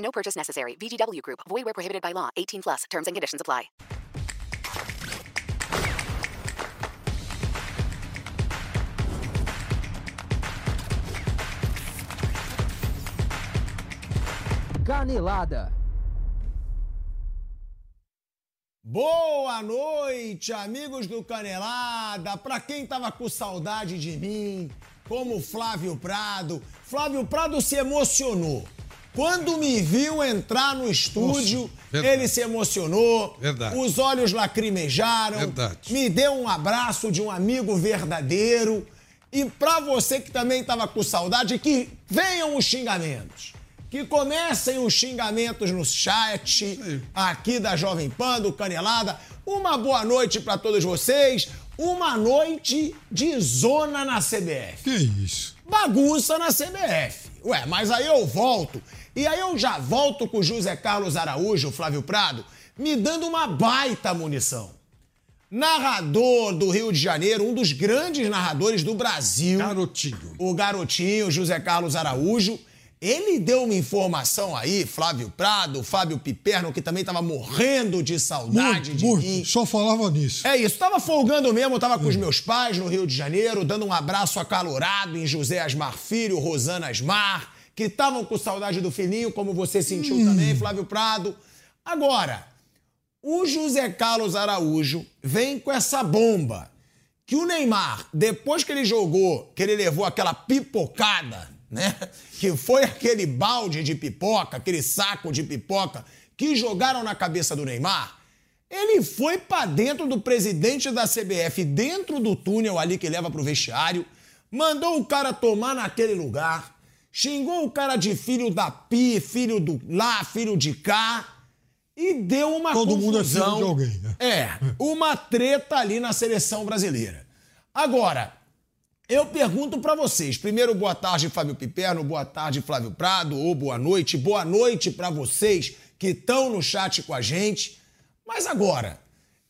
No purchase necessary. VGW Group. Void where prohibited by law. 18 plus. Terms and conditions apply. Canelada. Boa noite, amigos do Canelada. Pra quem tava com saudade de mim, como Flávio Prado. Flávio Prado se emocionou. Quando me viu entrar no estúdio, Nossa, ele se emocionou. Verdade. Os olhos lacrimejaram. Verdade. Me deu um abraço de um amigo verdadeiro. E pra você que também tava com saudade, que venham os xingamentos. Que comecem os xingamentos no chat aqui da Jovem Pan, do Canelada. Uma boa noite pra todos vocês. Uma noite de zona na CBF Que isso? bagunça na CBF. Ué, mas aí eu volto. E aí eu já volto com o José Carlos Araújo, Flávio Prado, me dando uma baita munição. Narrador do Rio de Janeiro, um dos grandes narradores do Brasil. Garotinho. O garotinho, José Carlos Araújo. Ele deu uma informação aí, Flávio Prado, Fábio Piperno, que também tava morrendo de saudade Muito, de muito. mim. Só falava nisso. É isso, tava folgando mesmo, tava com os meus pais no Rio de Janeiro, dando um abraço acalorado em José Asmar Filho, Rosana Asmar, que estavam com saudade do filhinho, como você sentiu também, Flávio Prado. Agora, o José Carlos Araújo vem com essa bomba que o Neymar, depois que ele jogou, que ele levou aquela pipocada, né? Que foi aquele balde de pipoca, aquele saco de pipoca que jogaram na cabeça do Neymar. Ele foi pra dentro do presidente da CBF, dentro do túnel ali que leva pro vestiário, mandou o cara tomar naquele lugar, xingou o cara de filho da pi, filho do lá, filho de cá, e deu uma Todo mundo é filho confusão. de alguém, né? É, uma treta ali na seleção brasileira. Agora, eu pergunto pra vocês. Primeiro, boa tarde, Fábio Piperno, boa tarde, Flávio Prado, ou boa noite. Boa noite pra vocês que estão no chat com a gente. Mas agora,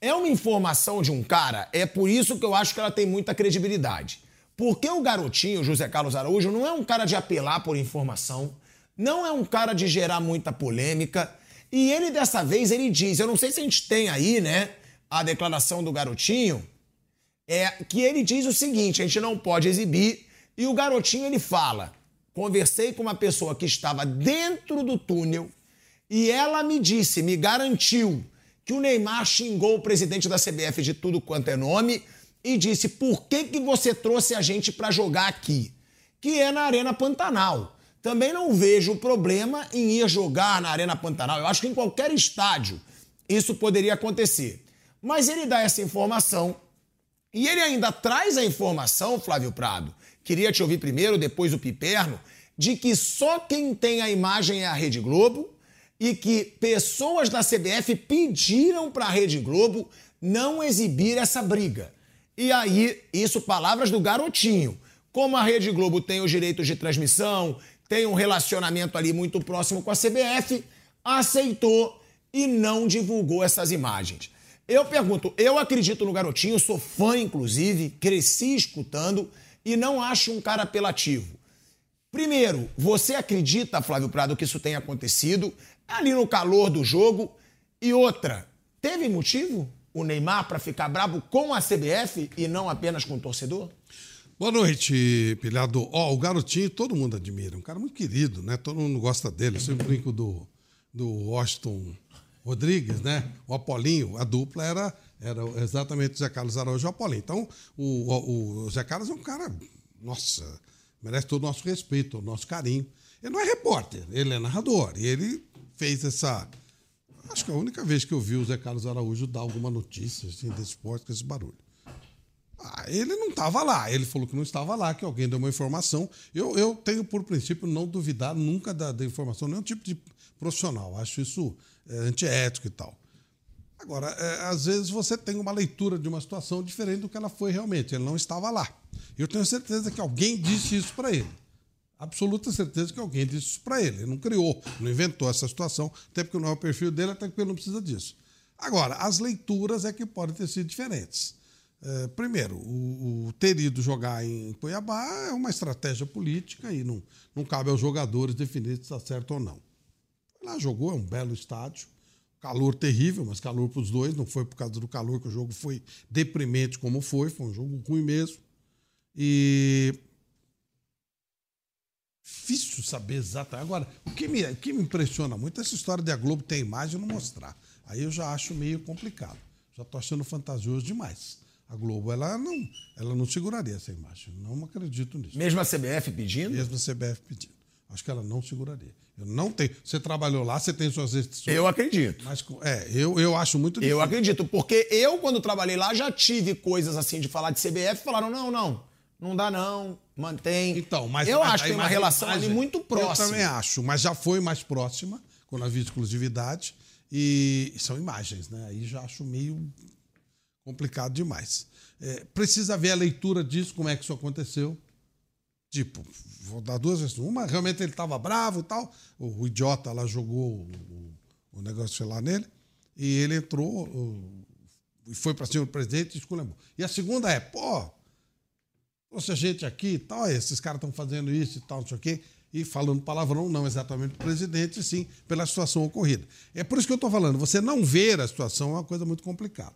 é uma informação de um cara, é por isso que eu acho que ela tem muita credibilidade. Porque o garotinho, José Carlos Araújo, não é um cara de apelar por informação, não é um cara de gerar muita polêmica. E ele, dessa vez, ele diz, eu não sei se a gente tem aí, né, a declaração do garotinho, é que ele diz o seguinte: a gente não pode exibir. E o garotinho ele fala: conversei com uma pessoa que estava dentro do túnel e ela me disse, me garantiu que o Neymar xingou o presidente da CBF de tudo quanto é nome e disse: por que, que você trouxe a gente para jogar aqui? Que é na Arena Pantanal. Também não vejo problema em ir jogar na Arena Pantanal. Eu acho que em qualquer estádio isso poderia acontecer. Mas ele dá essa informação e ele ainda traz a informação, Flávio Prado, queria te ouvir primeiro, depois o Piperno, de que só quem tem a imagem é a Rede Globo e que pessoas da CBF pediram para a Rede Globo não exibir essa briga. E aí, isso palavras do garotinho. Como a Rede Globo tem os direitos de transmissão, tem um relacionamento ali muito próximo com a CBF, aceitou e não divulgou essas imagens. Eu pergunto, eu acredito no garotinho, sou fã, inclusive, cresci escutando e não acho um cara apelativo. Primeiro, você acredita, Flávio Prado, que isso tenha acontecido ali no calor do jogo? E outra, teve motivo o Neymar para ficar bravo com a CBF e não apenas com o torcedor? Boa noite, pilhado. Ó, o garotinho todo mundo admira. Um cara muito querido, né? Todo mundo gosta dele. Eu sempre brinco do, do Washington Rodrigues, né? O Apolinho, a dupla era, era exatamente o Zé Carlos Araújo e o Apolinho. Então, o, o, o Zé Carlos é um cara, nossa, merece todo o nosso respeito, o nosso carinho. Ele não é repórter, ele é narrador. E ele fez essa. Acho que é a única vez que eu vi o Zé Carlos Araújo dar alguma notícia assim, desse esporte com esse barulho. Ah, ele não estava lá. Ele falou que não estava lá, que alguém deu uma informação. Eu, eu tenho por princípio não duvidar nunca da, da informação, nenhum tipo de profissional. Acho isso é, antiético e tal. Agora, é, às vezes você tem uma leitura de uma situação diferente do que ela foi realmente. Ele não estava lá. Eu tenho certeza que alguém disse isso para ele. Absoluta certeza que alguém disse isso para ele. Ele não criou, não inventou essa situação, até porque não é o perfil dele, até porque ele não precisa disso. Agora, as leituras é que podem ter sido diferentes. É, primeiro, o, o, ter ido jogar em Cuiabá é uma estratégia política e não, não cabe aos jogadores definir se está certo ou não. Lá jogou, é um belo estádio, calor terrível, mas calor para os dois, não foi por causa do calor que o jogo foi deprimente como foi, foi um jogo ruim mesmo. E difícil saber exatamente. Agora, o que me, o que me impressiona muito é essa história de a Globo ter imagem e não mostrar. Aí eu já acho meio complicado. Já estou achando fantasioso demais. A Globo, ela não, ela não seguraria essa imagem. Não acredito nisso. Mesmo a CBF pedindo? Mesmo a CBF pedindo. Acho que ela não seguraria. Eu não tenho. Você trabalhou lá, você tem suas restrições. Eu acredito. Mas é, eu, eu acho muito difícil. Eu acredito, porque eu, quando trabalhei lá, já tive coisas assim de falar de CBF, falaram: não, não, não dá não, mantém. Então, mas eu acho que tem uma relação ali muito próxima. Eu também acho, mas já foi mais próxima quando havia exclusividade e são imagens, né? Aí já acho meio complicado demais. É, precisa ver a leitura disso, como é que isso aconteceu. Tipo, vou dar duas vezes. Uma, realmente ele estava bravo e tal. O, o, idiota lá jogou o, o, negócio lá nele. E ele entrou e foi para cima do presidente e esculhambou. E a segunda é, pô, trouxe a gente aqui e tal, esses caras estão fazendo isso e tal, não sei o quê. E falando palavrão, não exatamente para o presidente, sim pela situação ocorrida. É por isso que eu estou falando, você não ver a situação é uma coisa muito complicada.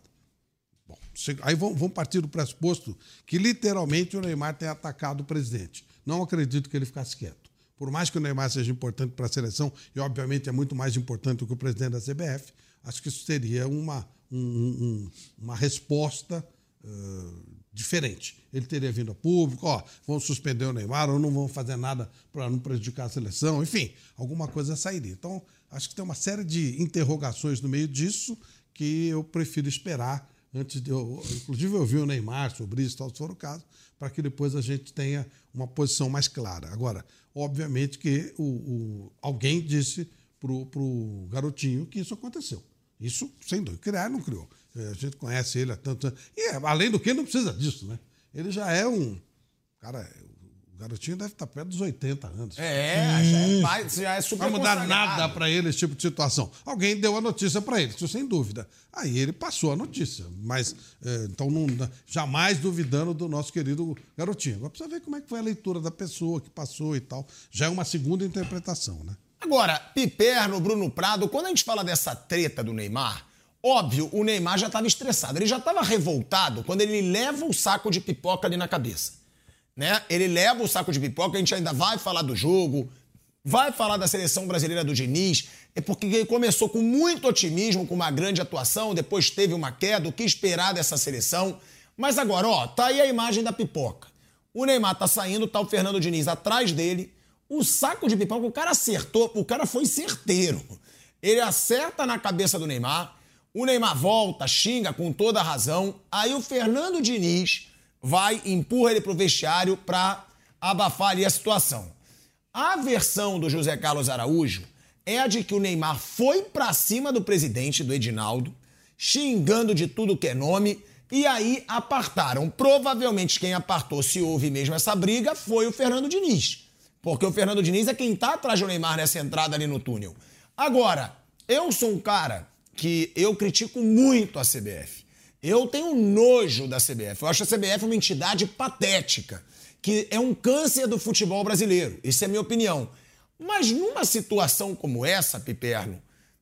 Bom, aí vamos partir do pressuposto que literalmente o Neymar tem atacado o presidente. Não acredito que ele ficasse quieto. Por mais que o Neymar seja importante para a seleção, e obviamente é muito mais importante do que o presidente da CBF, acho que isso seria uma, um, um, uma resposta uh, diferente. Ele teria vindo a público, ó, vão suspender o Neymar ou não vão fazer nada para não prejudicar a seleção, enfim, alguma coisa sairia. Então, acho que tem uma série de interrogações no meio disso que eu prefiro esperar antes de eu, inclusive eu vi o Neymar sobre isso, tal, se for o caso, para que depois a gente tenha uma posição mais clara. Agora, obviamente que o, o alguém disse para o garotinho que isso aconteceu. Isso, sem dúvida. Criar não criou. É, a gente conhece ele há tanto tempo. E, além do que, não precisa disso, né? Ele já é um. Cara, o garotinho deve estar perto dos 80 anos. É, já é, pai, já é super Não vai mudar nada para ele esse tipo de situação. Alguém deu a notícia para ele, isso sem dúvida. Aí ele passou a notícia. Mas, é, então, não, jamais duvidando do nosso querido garotinho. Agora precisa ver como é que foi a leitura da pessoa que passou e tal. Já é uma segunda interpretação, né? Agora, Piperno, Bruno Prado, quando a gente fala dessa treta do Neymar, óbvio, o Neymar já estava estressado. Ele já estava revoltado quando ele leva o saco de pipoca ali na cabeça né? Ele leva o saco de pipoca, a gente ainda vai falar do jogo, vai falar da seleção brasileira do Diniz, é porque ele começou com muito otimismo, com uma grande atuação, depois teve uma queda, o que esperar dessa seleção. Mas agora, ó, tá aí a imagem da pipoca. O Neymar tá saindo, tá o Fernando Diniz atrás dele. O saco de pipoca, o cara acertou, o cara foi certeiro. Ele acerta na cabeça do Neymar, o Neymar volta, xinga com toda razão. Aí o Fernando Diniz vai empurra ele para o vestiário para abafar ali a situação. A versão do José Carlos Araújo é a de que o Neymar foi para cima do presidente, do Edinaldo, xingando de tudo que é nome, e aí apartaram. Provavelmente quem apartou, se houve mesmo essa briga, foi o Fernando Diniz. Porque o Fernando Diniz é quem está atrás do Neymar nessa entrada ali no túnel. Agora, eu sou um cara que eu critico muito a CBF. Eu tenho nojo da CBF. Eu acho a CBF uma entidade patética, que é um câncer do futebol brasileiro. Isso é a minha opinião. Mas numa situação como essa, Piperno,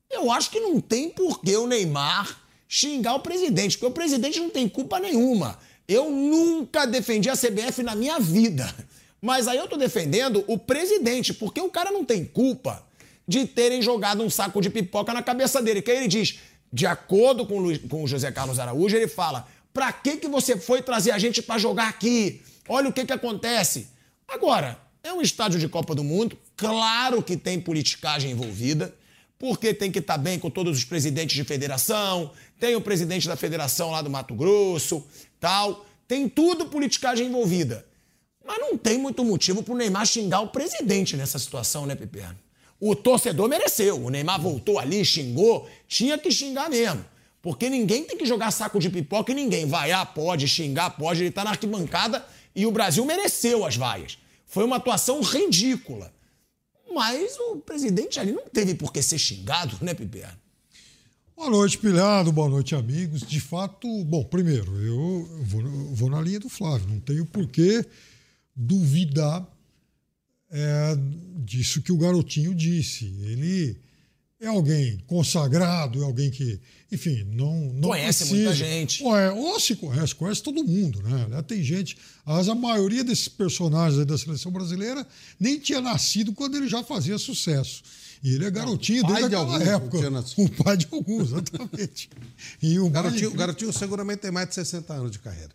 eu acho que não tem por que o Neymar xingar o presidente, porque o presidente não tem culpa nenhuma. Eu nunca defendi a CBF na minha vida. Mas aí eu tô defendendo o presidente, porque o cara não tem culpa de terem jogado um saco de pipoca na cabeça dele. Que aí ele diz: de acordo com, Luiz, com o José Carlos Araújo, ele fala: pra que, que você foi trazer a gente para jogar aqui? Olha o que, que acontece. Agora, é um estádio de Copa do Mundo, claro que tem politicagem envolvida, porque tem que estar tá bem com todos os presidentes de federação, tem o presidente da federação lá do Mato Grosso, tal. Tem tudo politicagem envolvida. Mas não tem muito motivo pro Neymar xingar o presidente nessa situação, né, Piperno? O torcedor mereceu. O Neymar voltou ali, xingou. Tinha que xingar mesmo. Porque ninguém tem que jogar saco de pipoca e ninguém. Vaiar pode, xingar pode. Ele tá na arquibancada e o Brasil mereceu as vaias. Foi uma atuação ridícula. Mas o presidente ali não teve por que ser xingado, né, Piperno? Boa noite, Pilhado. Boa noite, amigos. De fato, bom, primeiro, eu vou, eu vou na linha do Flávio. Não tenho por que duvidar é, disso que o garotinho disse. Ele é alguém consagrado, é alguém que, enfim, não, não Conhece precisa. muita gente. Ou, é, ou se conhece, conhece todo mundo, né? Tem gente, mas a maioria desses personagens da seleção brasileira nem tinha nascido quando ele já fazia sucesso. E ele é garotinho desde de alguns, época. O pai de alguns, exatamente. E o garotinho, pai- garotinho seguramente tem mais de 60 anos de carreira.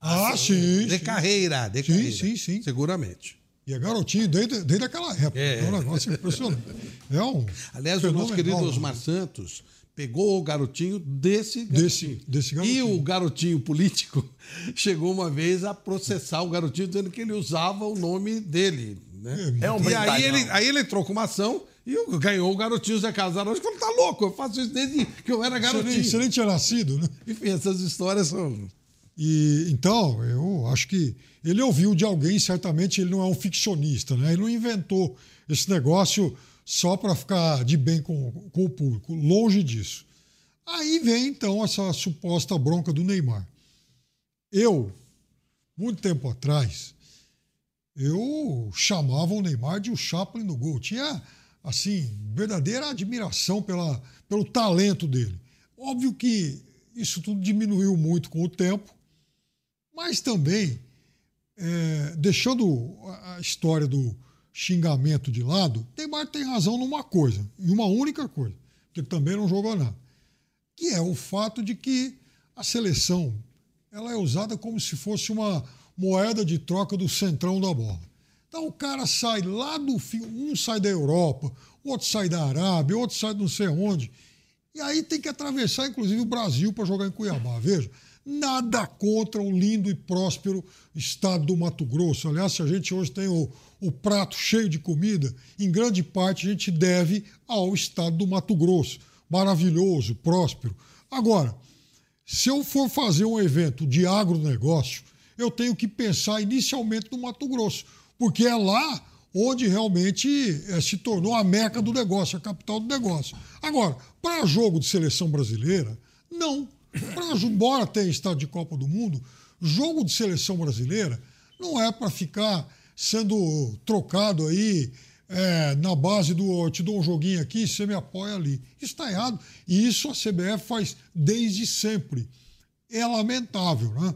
Ah, sim. De sim. carreira, de Sim, carreira. sim, sim. Seguramente. E é garotinho desde, desde aquela época. É. É um negócio impressionante. É um Aliás, o nosso querido? Osmar Santos pegou o garotinho desse Desse- garotinho. desse E garotinho. o garotinho político chegou uma vez a processar o garotinho dizendo que ele usava o nome dele. Né? É um e aí ele, aí ele entrou com uma ação e ganhou o garotinho Zé Casarotti. Falou, tá louco, eu faço isso desde que eu era Você nem, garotinho. você nem tinha nascido, né? Enfim, essas histórias são... E então, eu acho que ele ouviu de alguém, certamente ele não é um ficcionista, né? Ele não inventou esse negócio só para ficar de bem com, com o público, longe disso. Aí vem então essa suposta bronca do Neymar. Eu, muito tempo atrás, eu chamava o Neymar de o Chaplin no gol. Tinha, assim, verdadeira admiração pela, pelo talento dele. Óbvio que isso tudo diminuiu muito com o tempo, mas também, é, deixando a história do xingamento de lado, Neymar tem razão numa coisa, em uma única coisa, que também não jogou nada, que é o fato de que a seleção ela é usada como se fosse uma moeda de troca do centrão da bola. Então o cara sai lá do fim, um sai da Europa, outro sai da Arábia, outro sai de não sei onde, e aí tem que atravessar, inclusive, o Brasil para jogar em Cuiabá. Veja, nada contra o lindo e próspero estado do Mato Grosso. Aliás, se a gente hoje tem o, o prato cheio de comida, em grande parte a gente deve ao estado do Mato Grosso. Maravilhoso, próspero. Agora, se eu for fazer um evento de agronegócio, eu tenho que pensar inicialmente no Mato Grosso, porque é lá onde realmente eh, se tornou a meca do negócio, a capital do negócio. Agora, para jogo de seleção brasileira, não. Pra, embora tenha estado de Copa do Mundo, jogo de seleção brasileira não é para ficar sendo trocado aí é, na base do eu te dou um joguinho aqui, você me apoia ali. Isso está errado. E isso a CBF faz desde sempre. É lamentável, né?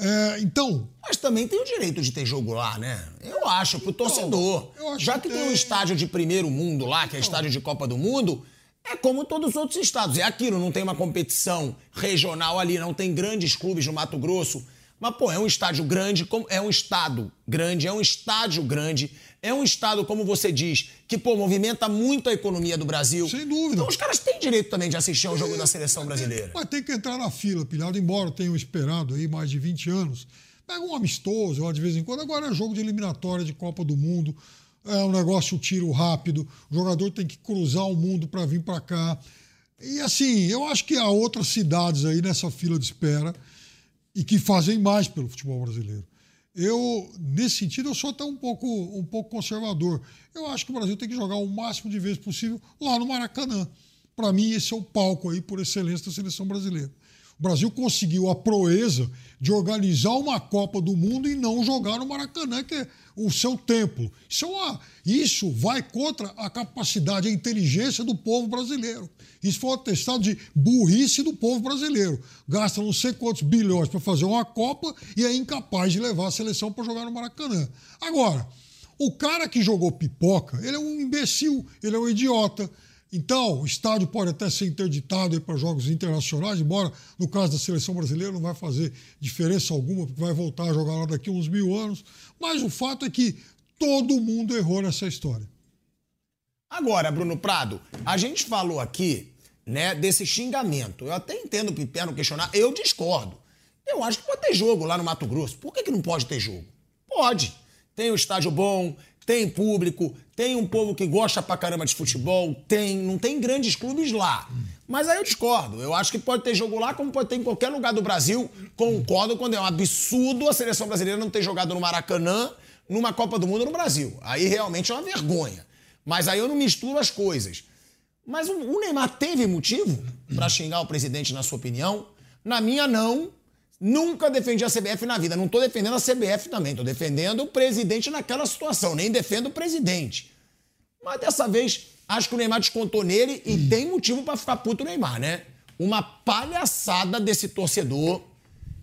É, então, Mas também tem o direito de ter jogo lá, né? Eu acho, pro torcedor. eu acho Já que que tem um estádio de primeiro mundo lá, que é estádio de Copa do Mundo, é como todos os outros estados. É aquilo, não tem uma competição regional ali, não tem grandes clubes no Mato Grosso. Mas, pô, é um estádio grande, é um estado grande, é um estádio grande, é um estado, como você diz, que, pô, movimenta muito a economia do Brasil. Sem dúvida. Então os caras têm direito também de assistir ao jogo da seleção brasileira. Vai ter que entrar na fila, pilhado, embora tenham esperado aí mais de 20 anos. Pega um amistoso de vez em quando. Agora é jogo de eliminatória de Copa do Mundo. É um negócio tiro rápido. O jogador tem que cruzar o mundo para vir para cá. E assim, eu acho que há outras cidades aí nessa fila de espera e que fazem mais pelo futebol brasileiro. Eu, nesse sentido, eu sou até um pouco, um pouco conservador. Eu acho que o Brasil tem que jogar o máximo de vezes possível lá no Maracanã. Para mim, esse é o palco aí por excelência da seleção brasileira. O Brasil conseguiu a proeza de organizar uma Copa do Mundo e não jogar no Maracanã, que é o seu templo. Isso, é uma, isso vai contra a capacidade, a inteligência do povo brasileiro. Isso foi um atestado de burrice do povo brasileiro. Gasta não sei quantos bilhões para fazer uma Copa e é incapaz de levar a seleção para jogar no Maracanã. Agora, o cara que jogou pipoca, ele é um imbecil, ele é um idiota. Então, o estádio pode até ser interditado para jogos internacionais, embora no caso da seleção brasileira não vai fazer diferença alguma, porque vai voltar a jogar lá daqui a uns mil anos. Mas o fato é que todo mundo errou nessa história. Agora, Bruno Prado, a gente falou aqui, né, desse xingamento. Eu até entendo o Piperno questionar, eu discordo. Eu acho que pode ter jogo lá no Mato Grosso. Por que, que não pode ter jogo? Pode. Tem um estádio bom, tem público, tem um povo que gosta pra caramba de futebol, tem, não tem grandes clubes lá. Mas aí eu discordo. Eu acho que pode ter jogo lá, como pode ter em qualquer lugar do Brasil. Concordo quando é um absurdo a seleção brasileira não ter jogado no Maracanã numa Copa do Mundo no Brasil. Aí realmente é uma vergonha. Mas aí eu não misturo as coisas. Mas o Neymar teve motivo para xingar o presidente, na sua opinião? Na minha, não. Nunca defendi a CBF na vida. Não estou defendendo a CBF também. Estou defendendo o presidente naquela situação. Nem defendo o presidente. Mas dessa vez, acho que o Neymar descontou nele e tem motivo para ficar puto o Neymar, né? Uma palhaçada desse torcedor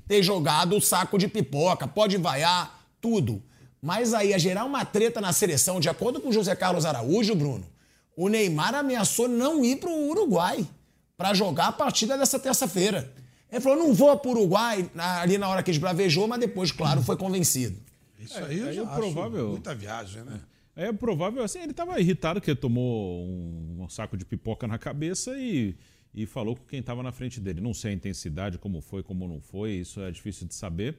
ter jogado o saco de pipoca. Pode vaiar, tudo. Mas aí, a gerar uma treta na seleção, de acordo com o José Carlos Araújo, Bruno, o Neymar ameaçou não ir para o Uruguai para jogar a partida dessa terça-feira. Ele falou: não vou para o Uruguai ali na hora que esbravejou, mas depois, claro, foi convencido. Isso aí, eu aí já o provável- muita viagem, né? É provável, assim, ele estava irritado que tomou um, um saco de pipoca na cabeça e, e falou com quem estava na frente dele. Não sei a intensidade, como foi, como não foi, isso é difícil de saber.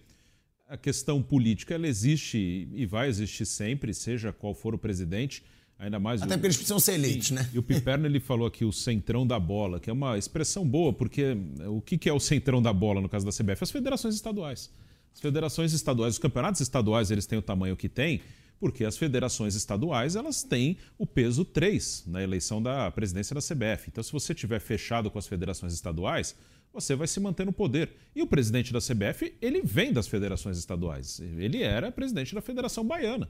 A questão política, ela existe e vai existir sempre, seja qual for o presidente, ainda mais... Até o- porque eles precisam ser eleitos, Sim. né? E o Piperno ele falou aqui o centrão da bola, que é uma expressão boa, porque o que que é o centrão da bola no caso da CBF? As federações estaduais. As federações estaduais, os campeonatos estaduais, eles têm o tamanho que têm, porque as federações estaduais elas têm o peso 3 na eleição da presidência da CBF. Então, se você tiver fechado com as federações estaduais, você vai se manter no poder. E o presidente da CBF, ele vem das federações estaduais. Ele era presidente da Federação Baiana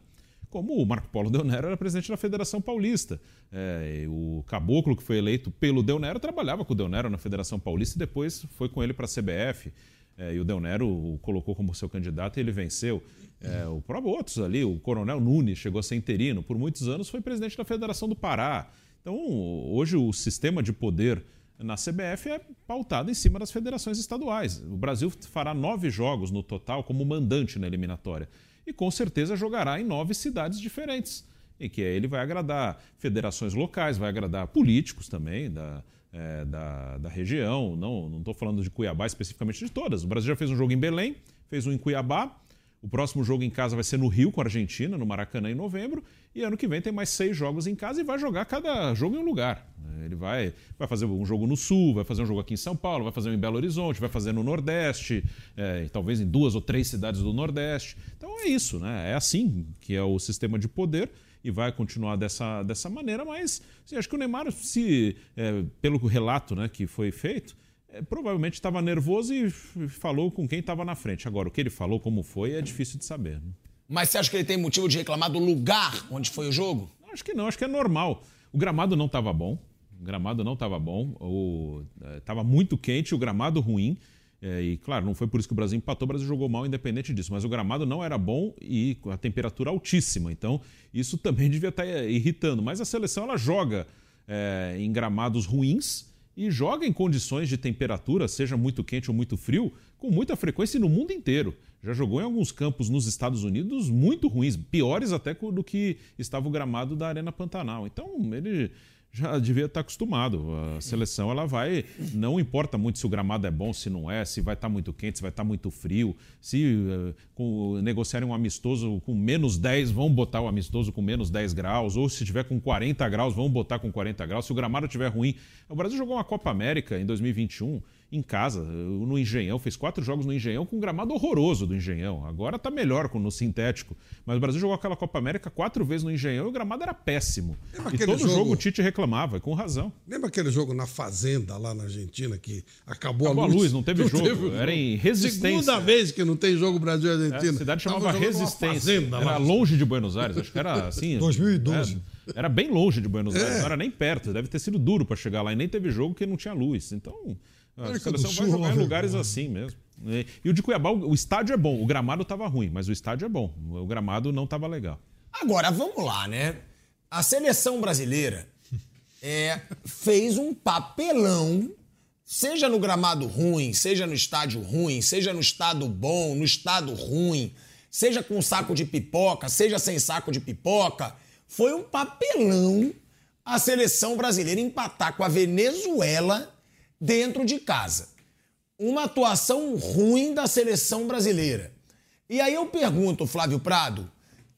como o Marco Polo Del Nero era presidente da Federação Paulista. É, o Caboclo, que foi eleito pelo Del Nero, trabalhava com o Del Nero na Federação Paulista e depois foi com ele para a CBF. É, e o Del Nero o colocou como seu candidato e ele venceu. É, o próprio outros ali, o Coronel Nunes chegou a ser interino, por muitos anos foi presidente da Federação do Pará. Então, hoje o sistema de poder na CBF é pautado em cima das federações estaduais. O Brasil fará nove jogos no total como mandante na eliminatória. E com certeza jogará em nove cidades diferentes. Em que ele vai agradar federações locais, vai agradar políticos também da, é, da, da região. Não estou falando de Cuiabá especificamente de todas. O Brasil já fez um jogo em Belém, fez um em Cuiabá. O próximo jogo em casa vai ser no Rio com a Argentina, no Maracanã em novembro. E ano que vem tem mais seis jogos em casa e vai jogar cada jogo em um lugar. Ele vai, vai fazer um jogo no Sul, vai fazer um jogo aqui em São Paulo, vai fazer um em Belo Horizonte, vai fazer no Nordeste, é, talvez em duas ou três cidades do Nordeste. Então é isso, né? É assim que é o sistema de poder e vai continuar dessa, dessa maneira, mas assim, acho que o Neymar, se, é, pelo relato né, que foi feito, é, provavelmente estava nervoso e falou com quem estava na frente. Agora, o que ele falou, como foi, é difícil de saber. né? Mas você acha que ele tem motivo de reclamar do lugar onde foi o jogo? Acho que não, acho que é normal. O gramado não estava bom. O gramado não estava bom. Estava muito quente, o gramado ruim. É, e claro, não foi por isso que o Brasil empatou, o Brasil jogou mal independente disso, mas o gramado não era bom e a temperatura altíssima. Então, isso também devia estar irritando. Mas a seleção ela joga é, em gramados ruins e joga em condições de temperatura, seja muito quente ou muito frio, com muita frequência no mundo inteiro. Já jogou em alguns campos nos Estados Unidos muito ruins, piores até do que estava o gramado da Arena Pantanal. Então, ele já devia estar acostumado. A seleção ela vai, não importa muito se o gramado é bom, se não é, se vai estar muito quente, se vai estar muito frio, se eh, com, negociarem um amistoso com menos 10, vão botar o amistoso com menos 10 graus, ou se tiver com 40 graus, vão botar com 40 graus. Se o gramado estiver ruim, o Brasil jogou uma Copa América em 2021 em casa, no Engenhão, fez quatro jogos no Engenhão com um gramado horroroso do Engenhão. Agora tá melhor com no sintético. Mas o Brasil jogou aquela Copa América quatro vezes no Engenhão e o gramado era péssimo. Lembra E todo jogo... jogo o Tite reclamava, com razão. Lembra aquele jogo na Fazenda, lá na Argentina, que acabou, Acabou a a luz? luz, não teve jogo. Era em Resistência. Segunda vez que não tem jogo Brasil e É, a cidade chamava Resistência. Fazenda, era lá. longe de Buenos Aires, acho que era assim. 2012. é, era bem longe de Buenos Aires, É. não era nem perto. Deve ter sido duro para chegar lá e nem teve jogo porque não tinha luz. Então, a América seleção vai jogar em lugares vergonha. assim mesmo. E, o de Cuiabá, o, o estádio é bom. O gramado estava ruim, mas o estádio é bom. O gramado não estava legal. Agora, vamos lá, né? A seleção brasileira é, fez um papelão, seja no gramado ruim, seja no estádio ruim, seja no estado bom, no estado ruim, seja com saco de pipoca, seja sem saco de pipoca. Foi um papelão a seleção brasileira empatar com a Venezuela dentro de casa uma atuação ruim da seleção brasileira. E aí eu pergunto, Flávio Prado,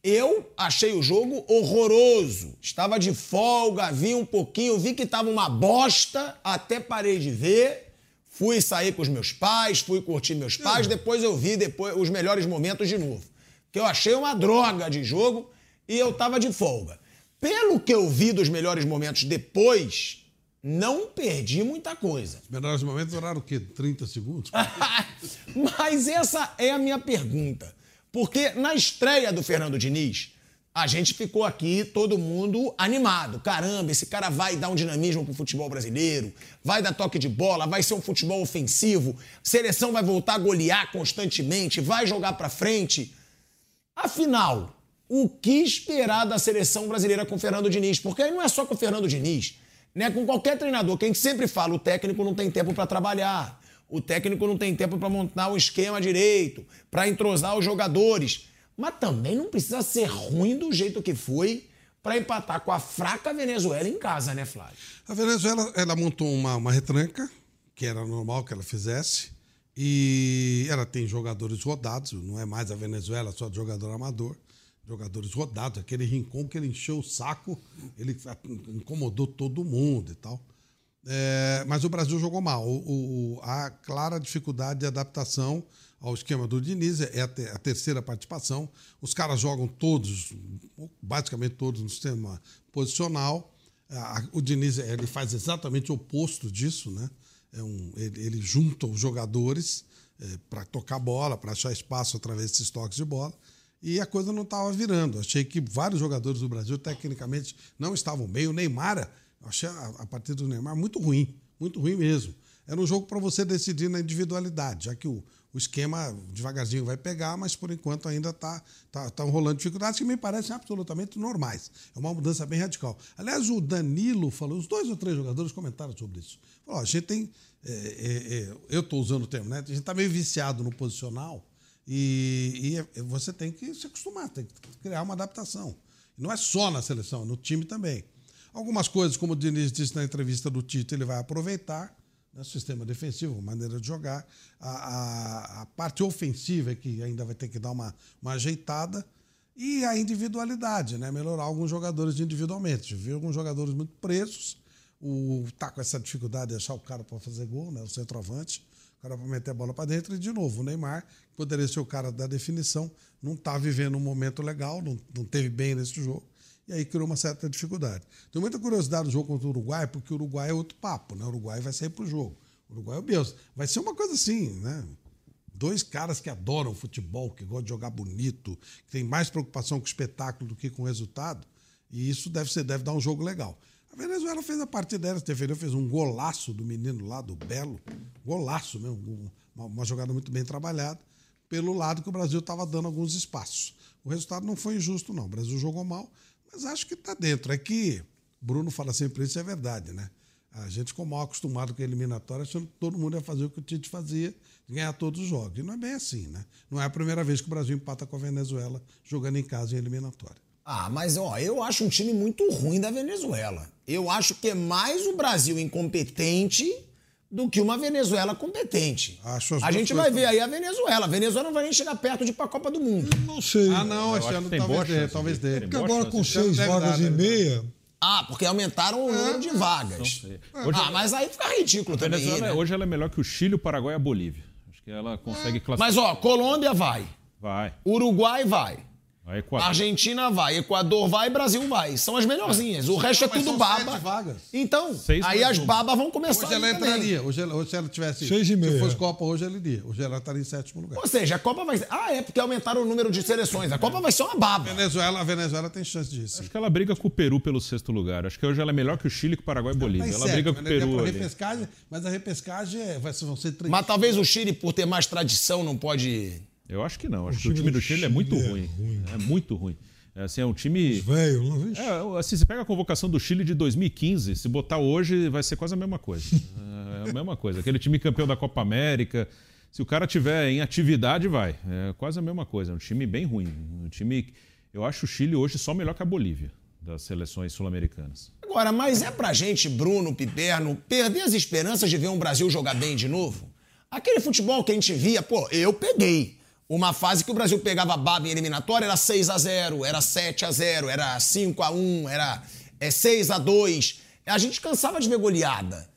Eu achei o jogo horroroso. Estava de folga, vi um pouquinho, vi que estava uma bosta, até parei de ver. Fui sair com os meus pais, fui curtir meus pais, depois eu vi depois os melhores momentos de novo. Que eu achei uma droga de jogo e eu tava de folga. Pelo que eu vi dos melhores momentos depois, não perdi muita coisa. Os melhores momentos duraram o quê? 30 segundos? Mas essa é a minha pergunta. Porque na estreia do Fernando Diniz, a gente ficou aqui, todo mundo animado. Caramba, esse cara vai dar um dinamismo pro futebol brasileiro, vai dar toque de bola, vai ser um futebol ofensivo, seleção vai voltar a golear constantemente, vai jogar pra frente. Afinal, o que esperar da seleção brasileira com o Fernando Diniz? Porque aí não é só com o Fernando Diniz, né? Com qualquer treinador, que a gente sempre fala, o técnico não tem tempo para trabalhar. O técnico não tem tempo para montar o esquema direito, para entrosar os jogadores. Mas também não precisa ser ruim do jeito que foi para empatar com a fraca Venezuela em casa, né, Flávio? A Venezuela ela montou uma, uma retranca, que era normal que ela fizesse, e ela tem jogadores rodados, não é mais a Venezuela só de jogador amador, jogadores rodados, aquele rincão que ele encheu o saco, ele incomodou todo mundo e tal. É, mas o Brasil jogou mal. O, o, a clara dificuldade de adaptação ao esquema do Diniz é a, te, a, terceira participação. Os caras jogam todos, basicamente todos, no sistema posicional. o Diniz ele faz exatamente o oposto disso, né? É um, ele, ele, junta os jogadores é, para tocar bola, para achar espaço através desses toques de bola. E a coisa não estava virando. Achei que vários jogadores do Brasil, tecnicamente, não estavam bem. O Neymar achei a, partida do Neymar muito ruim, muito ruim mesmo. Era um jogo para você decidir na individualidade, já que o, o esquema devagarzinho vai pegar, mas por enquanto ainda está tá, tá rolando dificuldades que me parecem absolutamente normais. É uma mudança bem radical. Aliás, o Danilo falou, os dois ou três jogadores comentaram sobre isso. Falou, a gente tem. É, é, é, eu estou usando o termo, né? A gente está meio viciado no posicional e, e, você tem que se acostumar, tem que criar uma adaptação. Não é só na seleção, no time também. Algumas coisas, como o Diniz disse na entrevista do Tito, ele vai aproveitar né, sistema defensivo, maneira de jogar. A, a, a, parte ofensiva é que ainda vai ter que dar uma, uma ajeitada. E a individualidade, né? melhorar alguns jogadores individualmente. Viu alguns jogadores muito presos. O, tá com essa dificuldade de achar o cara para fazer gol, né? o centroavante. O cara para meter a bola para dentro. E, de novo, o Neymar, que poderia ser o cara da definição, não está vivendo um momento legal, não, não teve bem nesse jogo e aí criou uma certa dificuldade. Tenho muita curiosidade no jogo contra o Uruguai, porque o Uruguai é outro papo, né? O Uruguai vai sair para o jogo. O Uruguai é o Deus. Vai ser uma coisa assim, né? Dois caras que adoram futebol, que gostam de jogar bonito, que tem mais preocupação com o espetáculo do que com o resultado. E isso deve ser, deve dar um jogo legal. Venezuela fez a partida dela, defendeu, fez um golaço do menino lá, do Belo. Golaço mesmo, uma, uma jogada muito bem trabalhada, pelo lado que o Brasil estava dando alguns espaços. O resultado não foi injusto, não. O Brasil jogou mal, mas acho que está dentro. É que Bruno fala sempre isso, é verdade, né? A gente ficou mal acostumado com a eliminatória, achando que todo mundo ia fazer o que o Tite fazia, ganhar todos os jogos. E não é bem assim, né? Não é a primeira vez que o Brasil empata com a Venezuela jogando em casa em eliminatória. Ah, mas ó, eu acho um time muito ruim da Venezuela. Eu acho que é mais o Brasil incompetente do que uma Venezuela competente. Acho a gente vai ver aí a Venezuela. A Venezuela não vai nem chegar perto de ir para a Copa do Mundo. Não sei. Ah, não, esse ano talvez dê, talvez dê. Porque agora com seis vagas e meia... Ah, porque aumentaram o número de vagas. Hoje, ah, mas aí fica ridículo a também. Venezuela, né? Hoje ela é melhor que o Chile, o Paraguai e a Bolívia. Acho que ela consegue classificar. Mas ó, Colômbia vai. Vai. Uruguai vai. Equador. Argentina vai, Equador vai, Brasil vai. São as melhorzinhas. O resto é tudo baba. Então, Seis aí as babas vão começar. Hoje ela entraria. Hoje, ela, hoje se ela tivesse. Seis e meia. Se fosse Copa hoje, ela iria. Hoje ela estaria em sétimo lugar. Ou seja, a Copa vai ser. Ah, é porque aumentaram o número de seleções. A Copa vai ser uma baba. Venezuela, a Venezuela tem chance disso. Acho que ela briga com o Peru pelo sexto lugar. Acho que hoje ela é melhor que o Chile, que o Paraguai e a Bolívia. Ela Tá briga com o né? Peru repescagem, mas a repescagem é, vai vão ser três. Mas talvez o Chile, por ter mais tradição, não pode. Eu acho que não. Acho O que o time do Chile é Chile muito é ruim. ruim. É muito ruim. É, assim, é um time. Velho, não. É, assim, você pega a convocação do Chile de 2015, se botar hoje, vai ser quase a mesma coisa. É a mesma coisa. Aquele time campeão da Copa América. Se o cara tiver em atividade, vai. É quase a mesma coisa. É um time bem ruim. Um time. Eu acho o Chile hoje só melhor que a Bolívia, das seleções sul-americanas. Agora, mas é pra gente, Bruno, Piperno, perder as esperanças de ver um Brasil jogar bem de novo? Aquele futebol que a gente via, pô, eu peguei. Uma fase que o Brasil pegava baba em eliminatória era 6 a 0 era 7 a 0 era 5 a 1 era é, 6 a 2 A gente cansava de ver goleada.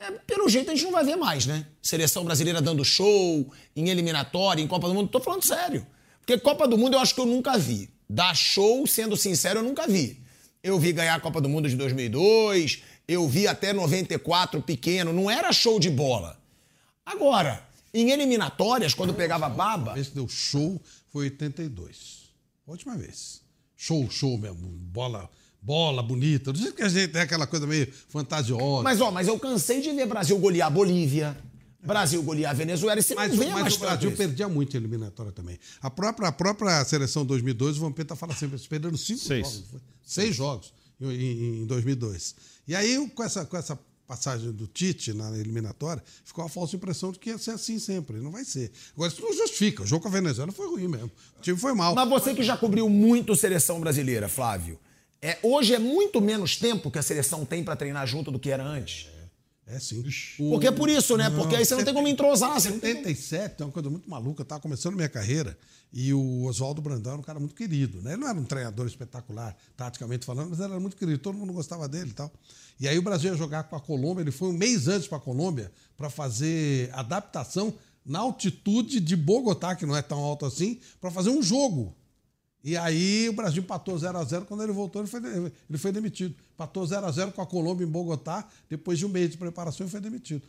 É, pelo jeito a gente não vai ver mais, né? Seleção brasileira dando show, em eliminatória, em Copa do Mundo. Tô falando sério. Porque Copa do Mundo eu acho que eu nunca vi. Dar show, sendo sincero, eu nunca vi. Eu vi ganhar a Copa do Mundo de 2002, eu vi até 94 pequeno, não era show de bola. Agora, em eliminatórias, quando pegava baba. A vez que deu show foi 82. A última vez. Show, show mesmo. Bola, bola bonita. Não sei que a gente tem aquela coisa meio fantasiosa. Mas, ó, mas eu cansei de ver Brasil golear Bolívia. Brasil golear Venezuela e você mas, não vê mas mais o Brasil isso. perdia muito em eliminatória também. A própria, a própria seleção 2002, o Vampeta fala sempre, eles perderam cinco Seis. jogos. foi? Seis jogos em, em- em 2002. E aí, com essa, com essa passagem do Tite na eliminatória, ficou a falsa impressão de que ia ser assim sempre. Não vai ser. Agora, isso não justifica. O jogo com a Venezuela foi ruim mesmo. O time foi mal. Mas você que já cobriu muito seleção brasileira, Flávio, é, hoje é muito menos tempo que a seleção tem pra treinar junto do que era antes. É sim. Porque é por isso, né? Porque aí você não tem como entrosar. Você não tem como... 77 é uma coisa muito maluca. Eu estava começando minha carreira e o Oswaldo Brandão era um cara muito querido. Né? Ele não era um treinador espetacular, taticamente falando, mas ele era muito querido. Todo mundo gostava dele e tal. E aí o Brasil ia jogar com a Colômbia. Ele foi um mês antes para a Colômbia para fazer adaptação na altitude de Bogotá, que não é tão alto assim, para fazer um jogo. E aí o Brasil empatou 0 a 0 Quando ele voltou, ele foi, ele foi demitido. Empatou 0 a 0 com a Colômbia em Bogotá. Depois de um mês de preparação, ele foi demitido.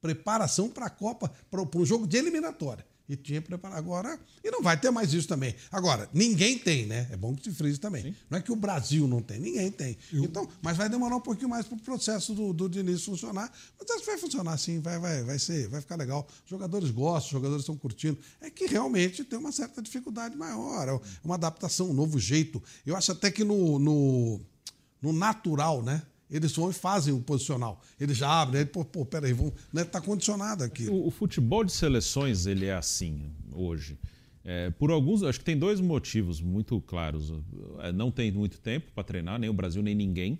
Preparação para a Copa, para um jogo de eliminatória. E tinha preparado agora. E não vai ter mais isso também. Agora, ninguém tem, né? É bom que se frise também. Não é que o Brasil não tem, ninguém tem. Então, mas vai demorar um pouquinho mais para o processo do, do Diniz funcionar. Mas acho que vai funcionar sim, vai, vai, vai, ser, vai ficar legal. Os jogadores gostam, os jogadores estão curtindo. É que realmente tem uma certa dificuldade maior. É uma adaptação, um novo jeito. Eu acho até que no, no, no natural, né? Eles vão e fazem o posicional. Eles já abrem, aí, pô, pô, peraí, vamos, né, tá condicionado aqui. O, o futebol de seleções ele é assim hoje. É, por alguns, acho que tem dois motivos muito claros. É, Não tem muito tempo para treinar, nem o Brasil, nem ninguém.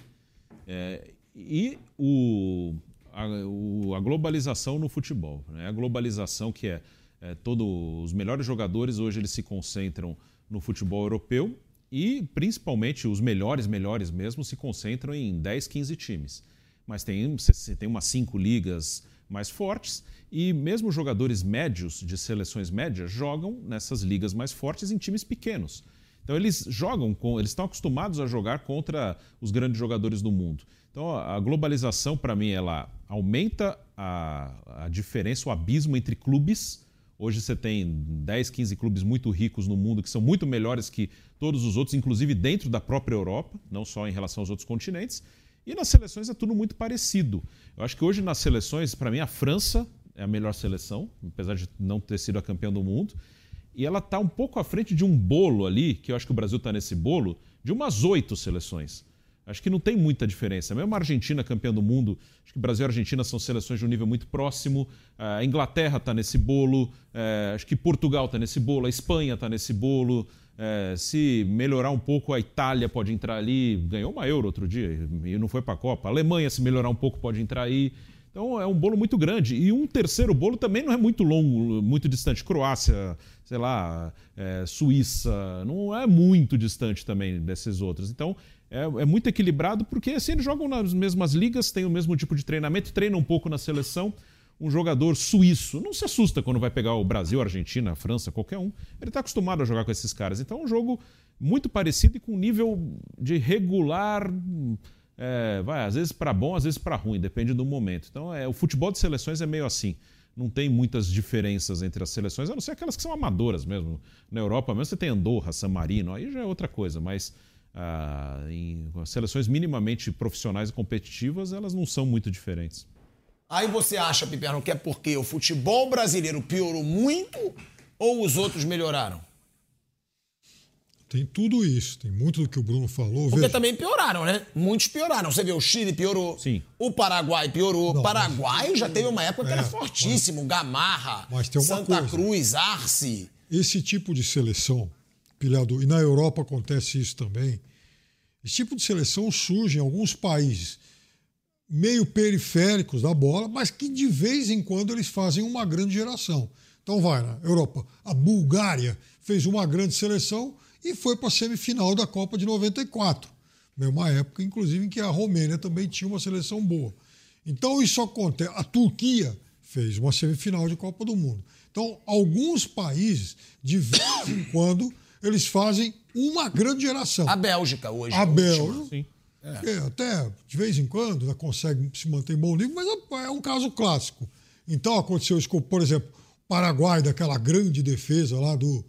É, e o, a, o- a globalização no futebol. Né? A globalização que é, é todo, os melhores jogadores hoje eles se concentram no futebol europeu e principalmente os melhores, melhores mesmo, se concentram em 10, 15 times. Mas tem, você tem umas cinco ligas mais fortes e mesmo jogadores médios de seleções médias jogam nessas ligas mais fortes em times pequenos. Então eles jogam com, eles estão acostumados a jogar contra os grandes jogadores do mundo. Então a globalização para mim ela aumenta a, a diferença, o abismo entre clubes. Hoje você tem 10, 15 clubes muito ricos no mundo que são muito melhores que todos os outros, inclusive dentro da própria Europa, não só em relação aos outros continentes. E nas seleções é tudo muito parecido. Eu acho que hoje nas seleções, para mim, a França é a melhor seleção, apesar de não ter sido a campeã do mundo. E ela está um pouco à frente de um bolo ali, que eu acho que o Brasil está nesse bolo, de umas oito seleções. Acho que não tem muita diferença. Mesmo a Argentina, campeã do mundo, acho que Brasil e Argentina são seleções de um nível muito próximo. A Inglaterra está nesse bolo, eh, acho que Portugal está nesse bolo, a Espanha está nesse bolo. Eh, se melhorar um pouco, a Itália pode entrar ali. Ganhou uma Euro outro dia e não foi para a Copa. A Alemanha, se melhorar um pouco, pode entrar aí. Então é um bolo muito grande. E um terceiro bolo também não é muito longo, muito distante. Croácia, sei lá, é, Suíça, não é muito distante também desses outros. Então é, é muito equilibrado porque assim, eles jogam nas mesmas ligas, têm o mesmo tipo de treinamento, treinam um pouco na seleção. Um jogador suíço não se assusta quando vai pegar o Brasil, a Argentina, a França, qualquer um. Ele está acostumado a jogar com esses caras. Então é um jogo muito parecido e com nível de regular é, vai, às vezes para bom, às vezes para ruim, depende do momento. Então, é, o futebol de seleções é meio assim. Não tem muitas diferenças entre as seleções, a não ser aquelas que são amadoras mesmo. Na Europa mesmo você tem Andorra, San Marino, aí já é outra coisa, mas ah, em seleções minimamente profissionais e competitivas, elas não são muito diferentes. Aí você acha, Piperno, que é porque o futebol brasileiro piorou muito ou os outros melhoraram? Tem tudo isso, tem muito do que o Bruno falou. Porque Veja, também pioraram, né? Muitos pioraram. Você vê, o Chile piorou. Sim. O Paraguai piorou. O Não, Paraguai já teve uma época que É, era fortíssimo. Gamarra, mas tem uma Santa coisa. Cruz, Arce. esse tipo de seleção, pilhado, e na Europa acontece isso também, esse tipo de seleção surge em alguns países meio periféricos da bola, mas que de vez em quando eles fazem uma grande geração. Então vai na Europa. A Bulgária fez uma grande seleção e foi para a semifinal da Copa de 94. Mesma época, inclusive, em que a Romênia também tinha uma seleção boa. Então isso acontece. A Turquia fez uma semifinal de Copa do Mundo. Então, alguns países, de vez em quando, eles fazem uma grande geração. A Bélgica hoje. A é Bélgica. Sim. que até de vez em quando consegue se manter em bom nível, mas é- é um caso clássico. Então aconteceu isso com, por exemplo, o Paraguai, daquela grande defesa lá do.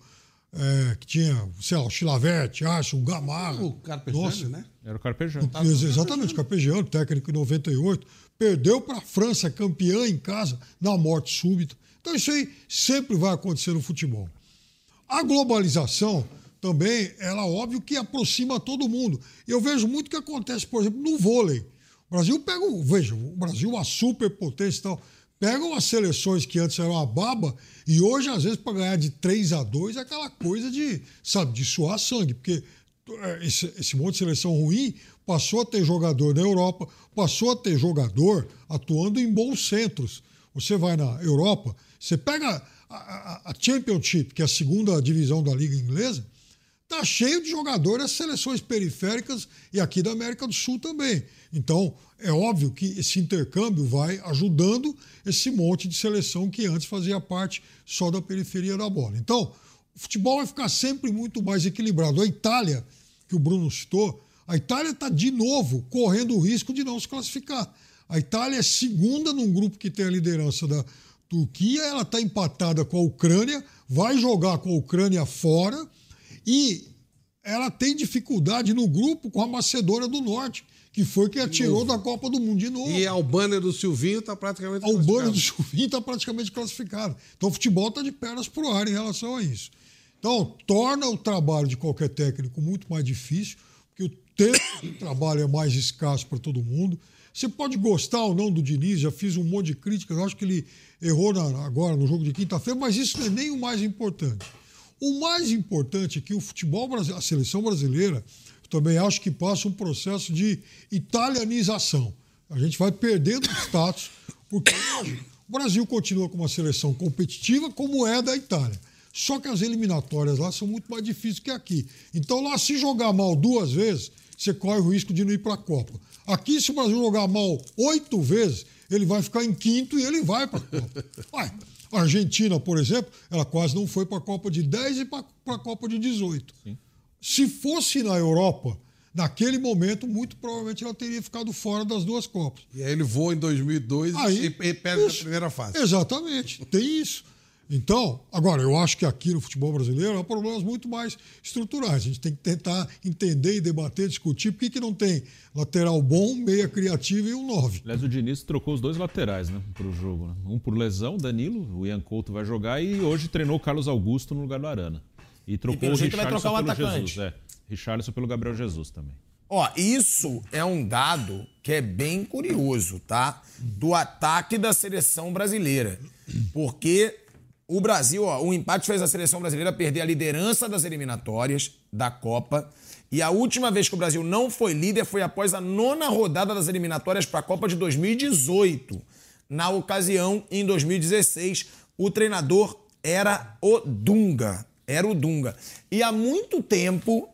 é, que tinha, sei lá, o Chilavete, acho, o Gamarra. O Carpegiani, Nossa, né? Era o Carpejano. Ex- Exatamente, Carpegiani, técnico em 98, perdeu para a França, campeã em casa, na morte súbita. Então isso aí sempre vai acontecer no futebol. A globalização também, ela óbvio que aproxima todo mundo. Eu vejo muito que acontece, por exemplo, no vôlei. O Brasil pega, veja, o Brasil é uma superpotência e tal. Pega umas seleções que antes eram uma baba e hoje, às vezes, para ganhar de 3 a 2 é aquela coisa de, sabe, de suar sangue. Porque é, esse, esse monte de seleção ruim passou a ter jogador na Europa, passou a ter jogador atuando em bons centros. Você vai na Europa, você pega a, a- Championship, que é a segunda divisão da Liga Inglesa, tá cheio de jogadores das seleções periféricas e aqui da América do Sul também. Então, é óbvio que esse intercâmbio vai ajudando esse monte de seleção que antes fazia parte só da periferia da bola. Então, o futebol vai ficar sempre muito mais equilibrado. A Itália, que o Bruno citou, a Itália está de novo correndo o risco de não se classificar. A Itália é segunda num grupo que tem a liderança da Turquia, ela está empatada com a Ucrânia, vai jogar com a Ucrânia fora e ela tem dificuldade no grupo com a Macedônia do Norte, que foi quem a tirou da Copa do Mundo de novo. E a Albânia do Silvinho está praticamente A Albânia do classificada. Chuvinho está praticamente classificado. Então o futebol está de pernas para o ar em relação a isso. Então, torna o trabalho de qualquer técnico muito mais difícil, porque o tempo de trabalho é mais escasso para todo mundo. Você pode gostar ou não do Diniz, já fiz um monte de críticas, acho que ele errou na- agora no jogo de quinta-feira, mas isso não é nem o mais importante. O mais importante é que o futebol brasileiro, a seleção brasileira, também acho que passa um processo de italianização. A gente vai perdendo status, porque o Brasil continua com uma seleção competitiva, como é da Itália. Só que as eliminatórias lá são muito mais difíceis que aqui. Então, lá, se jogar mal duas vezes, você corre o risco de não ir para a Copa. Aqui, se o Brasil jogar mal oito vezes, ele vai ficar em quinto e ele vai para a Copa. Ué, a Argentina, por exemplo, ela quase não foi para a Copa de 10 e para a Copa de 18. Se fosse na Europa, naquele momento, muito provavelmente ela teria ficado fora das duas Copas. E aí ele voa em 2002 Aí, e, e perde isso. na primeira fase. Exatamente, tem isso. Então, agora, eu acho que aqui no futebol brasileiro há problemas muito mais estruturais. A gente tem que tentar entender e debater, discutir por que, que não tem lateral bom, meia criativa e um nove. Aliás, o Diniz trocou os dois laterais, né, pro jogo. Né? Um por lesão, Danilo, o Ian Couto vai jogar e hoje treinou o Carlos Augusto no lugar do Arana. E trocou pelo o jeito vai Richarlison trocar um pelo atacante. Jesus. É, Richarlison pelo Gabriel Jesus também. Ó, isso é um dado que é bem curioso, tá? Do ataque da seleção brasileira. Porque o Brasil, ó, o empate fez a seleção brasileira perder a liderança das eliminatórias da Copa. E a última vez que o Brasil não foi líder foi após a nona rodada das eliminatórias para a Copa de 2018. Na ocasião, em 2016, o treinador era o Dunga. Era o Dunga. E há muito tempo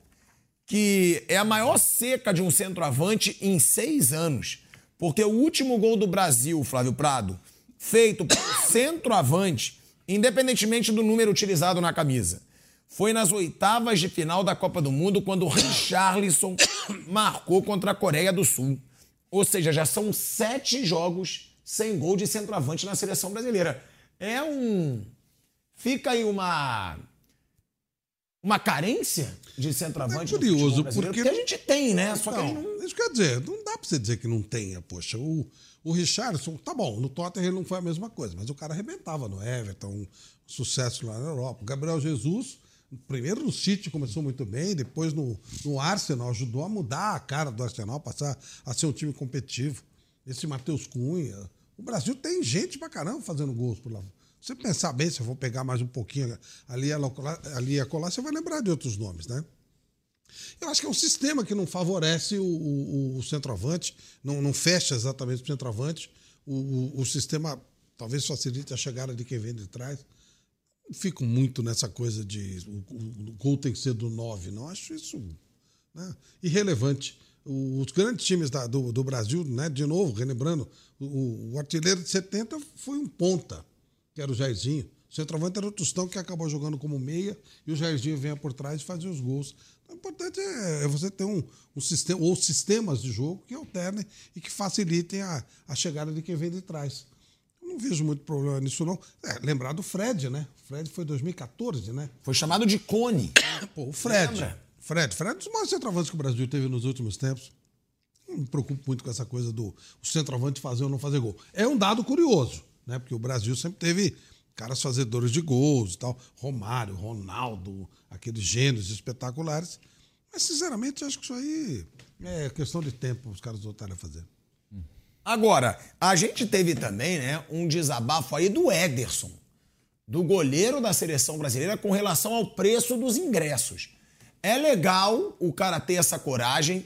que é a maior seca de um centroavante em seis anos. Porque o último gol do Brasil, Flávio Prado, feito centroavante, independentemente do número utilizado na camisa, foi nas oitavas de final da Copa do Mundo, quando o Richarlison marcou contra a Coreia do Sul. Ou seja, já são sete jogos sem gol de centroavante na seleção brasileira. É um. Fica aí uma uma carência de centroavante É curioso, porque- porque a gente tem, né? Só que a gente não... Não, isso quer dizer, não dá pra você dizer que não tenha, poxa. O, o Richardson, tá bom, no Tottenham ele não foi a mesma coisa, mas o cara arrebentava no Everton, sucesso lá na Europa. O Gabriel Jesus, primeiro no City começou muito bem, depois no, no Arsenal ajudou a mudar a cara do Arsenal, passar a ser um time competitivo. Esse Matheus Cunha. O Brasil tem gente pra caramba fazendo gols por lá. Se você pensar bem, se eu for pegar mais um pouquinho ali e ali acolá, você vai lembrar de outros nomes, né? Eu acho que é um sistema que não favorece o, o- o centroavante, não, não fecha exatamente o centroavante. O, o- sistema talvez facilite a chegada de quem vem de trás. Fico muito nessa coisa de o, gol tem que ser do 9, não. Acho isso né, irrelevante. Os grandes times da, do, do, Brasil, né, de novo, relembrando, o, artilheiro de 70 foi um ponta, que era o Jairzinho. O centroavante era o Tostão, que acabou jogando como meia, e o Jairzinho vinha por trás e fazia os gols. O importante é, é você ter um, um sistema, ou sistemas de jogo que alternem e que facilitem a, a chegada de quem vem de trás. Eu não vejo muito problema nisso, não. É, lembrar do Fred, né? O Fred foi 2014, né? Foi chamado de Cone. Pô, o Fred. Lembra? Fred, Fred é um dos maiores centroavantes que o Brasil teve nos últimos tempos. Não me preocupo muito com essa coisa do o centroavante fazer ou não fazer gol. É um dado curioso, né? Porque o Brasil sempre teve caras fazedores de gols e tal. Romário, Ronaldo, aqueles gênios espetaculares. Mas, sinceramente, acho que isso aí é questão de tempo os caras voltarem a fazer. Agora, a gente teve também né, um desabafo aí do Ederson, do goleiro da seleção brasileira, com relação ao preço dos ingressos. É legal o cara ter essa coragem.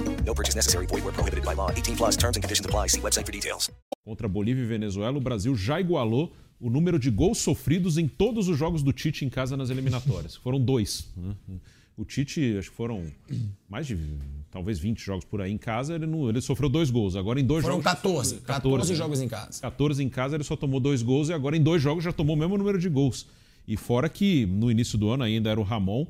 No purchase necessary. Void where prohibited by law. 18 plus terms and conditions apply. See website for details. Contra Bolívia e Venezuela, o Brasil já igualou o número de gols sofridos em todos os jogos do Tite em casa nas eliminatórias. Foram dois. Né? O Tite, acho que foram mais de talvez 20 jogos por aí em casa, ele, não, ele sofreu dois gols. Agora em dois foram jogos. 14. 14, 14 jogos em casa. 14 em casa, ele só tomou dois gols e agora em dois jogos já tomou o mesmo número de gols. E fora que no início do ano ainda era o Ramon,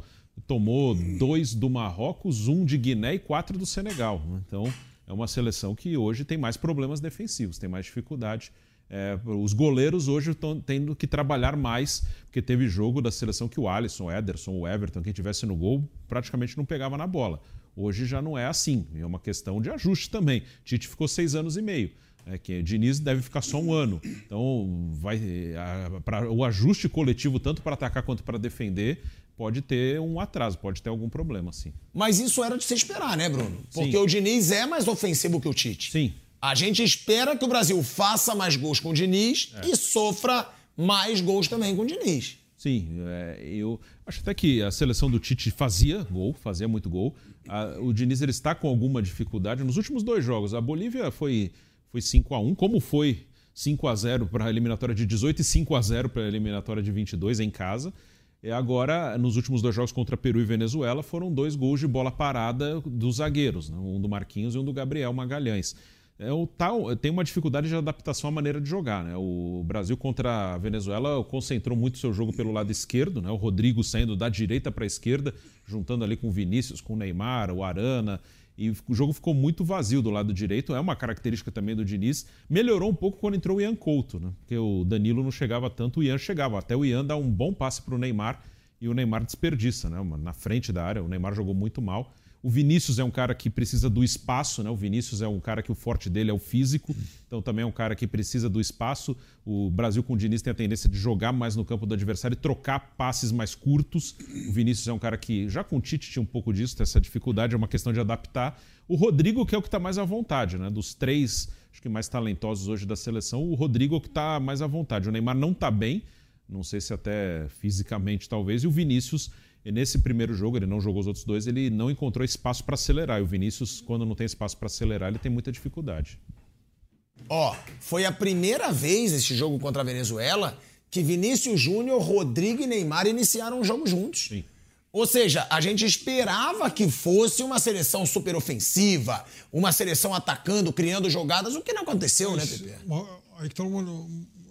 tomou dois do Marrocos, um de Guiné e quatro do Senegal. Então é uma seleção que hoje tem mais problemas defensivos, tem mais dificuldade. É, os goleiros hoje estão tendo que trabalhar mais, porque teve jogo da seleção que o Alisson, o Ederson, o Everton, quem tivesse no gol, praticamente não pegava na bola. Hoje já não é assim, é uma questão de ajuste também. Tite ficou seis anos e meio. É que Diniz deve ficar só um ano. Então, vai, a, pra, o ajuste coletivo, tanto para atacar quanto para defender, pode ter um atraso, pode ter algum problema, sim. Mas isso era de se esperar, né, Bruno? Porque sim. o Diniz é mais ofensivo que o Tite. Sim. A gente espera que o Brasil faça mais gols com o Diniz é. e sofra mais gols também com o Diniz. Sim, é, eu acho até que a seleção do Tite fazia gol, fazia muito gol. A, o Diniz ele está com alguma dificuldade. Nos últimos dois jogos, a Bolívia foi, foi 5 a 1 como foi 5 a 0 para a eliminatória de 18 e 5 a 0 para a eliminatória de 22 em casa. E agora, nos últimos dois jogos contra Peru e Venezuela, foram dois gols de bola parada dos zagueiros, né? um do Marquinhos e um do Gabriel Magalhães é o tal, tem uma dificuldade de adaptação à maneira de jogar. Né? O Brasil contra a Venezuela concentrou muito seu jogo pelo lado esquerdo, né? o Rodrigo saindo da direita para a esquerda, juntando ali com o Vinícius, com o Neymar, o Arana. E o jogo ficou muito vazio do lado direito, é uma característica também do Diniz. Melhorou um pouco quando entrou o Ian Couto, né? porque o Danilo não chegava tanto, o Ian chegava. Até o Ian dá um bom passe para o Neymar e o Neymar desperdiça, né? na frente da área. O Neymar jogou muito mal. O Vinícius é um cara que precisa do espaço, né? O Vinícius é um cara que o forte dele é o físico, então também é um cara que precisa do espaço. O Brasil com o Diniz tem a tendência de jogar mais no campo do adversário e trocar passes mais curtos. O Vinícius é um cara que já com o Tite tinha um pouco disso, essa dificuldade, é uma questão de adaptar. O Rodrigo, que é o que está mais à vontade, né? Dos três, acho que mais talentosos hoje da seleção, o Rodrigo é o que está mais à vontade. O Neymar não está bem, não sei se até fisicamente talvez, e o Vinícius e nesse primeiro jogo, ele não jogou os outros dois, ele não encontrou espaço para acelerar. E o Vinícius, quando não tem espaço para acelerar, ele tem muita dificuldade. Ó, foi a primeira vez esse jogo contra a Venezuela que Vinícius Júnior, Rodrigo e Neymar iniciaram o jogo juntos. Sim. Ou seja, a gente esperava que fosse uma seleção super ofensiva, uma seleção atacando, criando jogadas, o que não aconteceu, né, Mas, né, Pepe? Aí tá uma,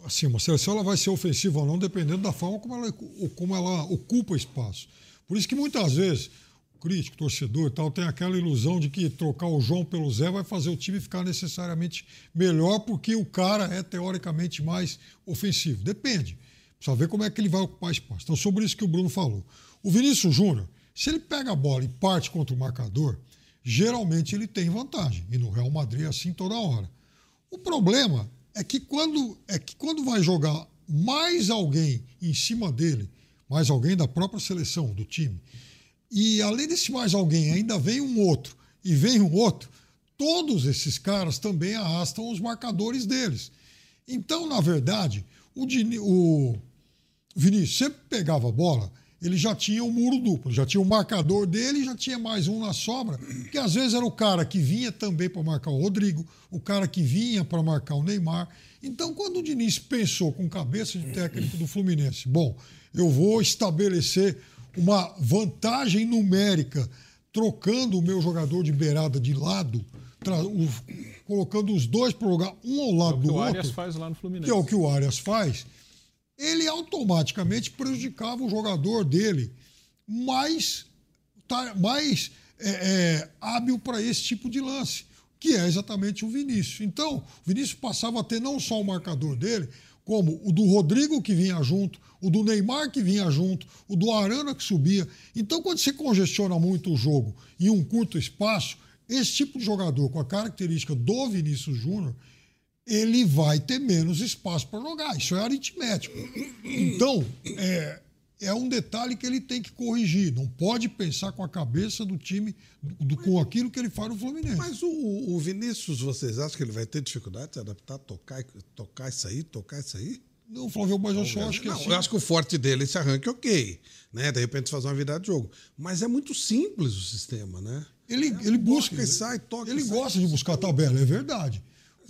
assim, uma seleção ela vai ser ofensiva ou não, dependendo da forma como ela, como ela ocupa espaço. Por isso que muitas vezes o crítico, o torcedor e tal, tem aquela ilusão de que trocar o João pelo Zé vai fazer o time ficar necessariamente melhor porque o cara é teoricamente mais ofensivo. Depende. Precisa ver como é que ele vai ocupar espaço. Então, sobre isso que o Bruno falou. O Vinícius Júnior, se ele pega a bola e parte contra o marcador, geralmente ele tem vantagem. E no Real Madrid é assim toda hora. O problema é que quando, é que quando vai jogar mais alguém em cima dele, mais alguém da própria seleção, do time, e além desse mais alguém, ainda vem um outro e vem um outro, todos esses caras também arrastam os marcadores deles. Então, na verdade, o, Dini, o Vinícius sempre pegava a bola, ele já tinha um muro duplo, já tinha o marcador dele, já tinha mais um na sobra, que às vezes era o cara que vinha também para marcar o Rodrigo, o cara que vinha para marcar o Neymar. Então, quando o Diniz pensou com cabeça de técnico do Fluminense, bom, eu vou estabelecer uma vantagem numérica trocando o meu jogador de beirada de lado, o, colocando os dois para jogar um ao lado é o que do o outro, Arias faz lá no Fluminense. que é o que o Arias faz, ele automaticamente prejudicava o jogador dele mais, tá, mais é, é, hábil para esse tipo de lance, que é exatamente o Vinícius. Então, o Vinícius passava a ter não só o marcador dele, como o do Rodrigo que vinha junto, o do Neymar que vinha junto, o do Arana que subia. Então, quando você congestiona muito o jogo em um curto espaço, esse tipo de jogador com a característica do Vinícius Júnior, ele vai ter menos espaço para jogar. Isso é aritmético. Então, é, é um detalhe que ele tem que corrigir. Não pode pensar com a cabeça do time, do, com aquilo que ele faz no Fluminense. Mas o, o Vinícius, vocês acham que ele vai ter dificuldade de se adaptar, tocar, tocar isso aí, tocar isso aí? Não, Flávio, mas eu só acho que não, assim. Eu acho que o forte dele é esse arranque, ok. Né? De repente fazer uma virada de jogo. Mas é muito simples o sistema, né? Ele, ele busca. E sai, toca Ele sai. gosta de buscar tabela, é verdade.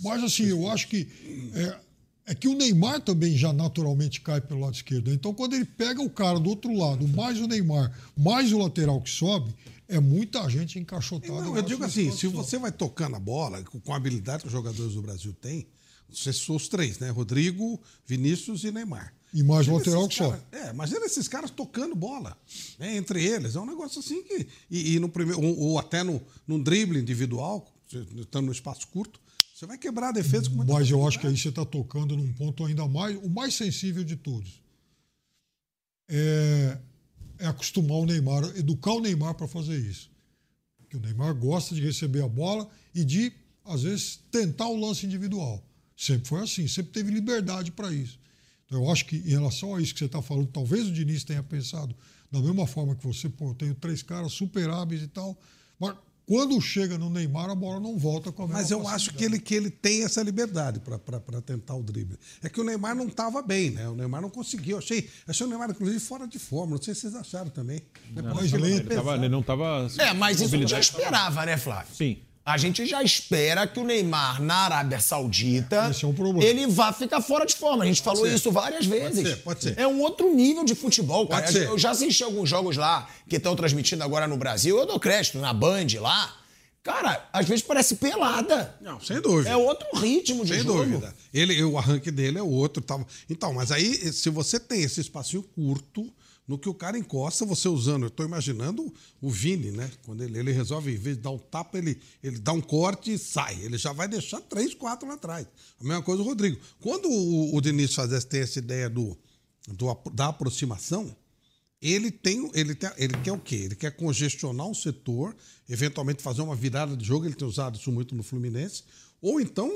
Mas assim, eu acho que. É, é que o Neymar também já naturalmente cai pelo lado esquerdo. Então, quando ele pega o cara do outro lado, mais o Neymar, mais o lateral que sobe, é muita gente encaixotada. Não, eu digo assim, se você vai tocando a bola, com a habilidade que os jogadores do Brasil têm, vocês são os três, né? Rodrigo, Vinícius e Neymar. E mais o Imagina lateral que sobe. É, imagina esses caras tocando bola, né, entre eles. É um negócio assim que. E, e no primeiro, ou, ou até no, num drible individual, estando no espaço curto, você vai quebrar a defesa com muita Mas eu acho que aí você está tocando num ponto ainda mais, o mais sensível de todos. É, é acostumar o Neymar, educar o Neymar para fazer isso. Porque o Neymar gosta de receber a bola e de, às vezes, tentar o lance individual. Sempre foi assim, sempre teve liberdade para isso. Então, eu acho que, em relação a isso que você está falando, talvez o Diniz tenha pensado da mesma forma que você, pô, eu tenho três caras super hábeis e tal, mas quando chega no Neymar, a bola não volta com a mesma Mas eu acho que ele, que ele tem essa liberdade para tentar o drible. É que o Neymar não estava bem, né? O Neymar não conseguiu. Achei, achei o Neymar, inclusive, fora de forma. Não sei se vocês acharam também. mais Ele, lento. tava- ele não estava. É, mas isso já esperava, né, Flávio? Sim. A gente já espera que o Neymar na Arábia Saudita é um ele vá ficar fora de forma. A gente falou ser. isso várias vezes. ser, pode ser. É um outro nível de futebol, cara. Pode ser. Eu já assisti alguns jogos lá que estão transmitindo agora no Brasil. Eu dou crédito na Band lá. Cara, às vezes parece pelada. Não, sem dúvida. É outro ritmo de Sem jogo. dúvida. Ele, o arranque dele é outro. Tal. Então, mas aí, se você tem esse espacinho curto, no que o cara encosta, você usando. Eu estou imaginando o Vini, né? Quando ele, ele resolve, em vez de dar um tapa, ele, ele dá um corte e sai. Ele já vai deixar três, quatro lá atrás. A mesma coisa o Rodrigo. Quando o, o Diniz faz tem essa ideia do, do, da aproximação, ele tem, ele tem, ele quer o quê? Ele quer congestionar um setor, eventualmente fazer uma virada de jogo, ele tem usado isso muito no Fluminense, ou então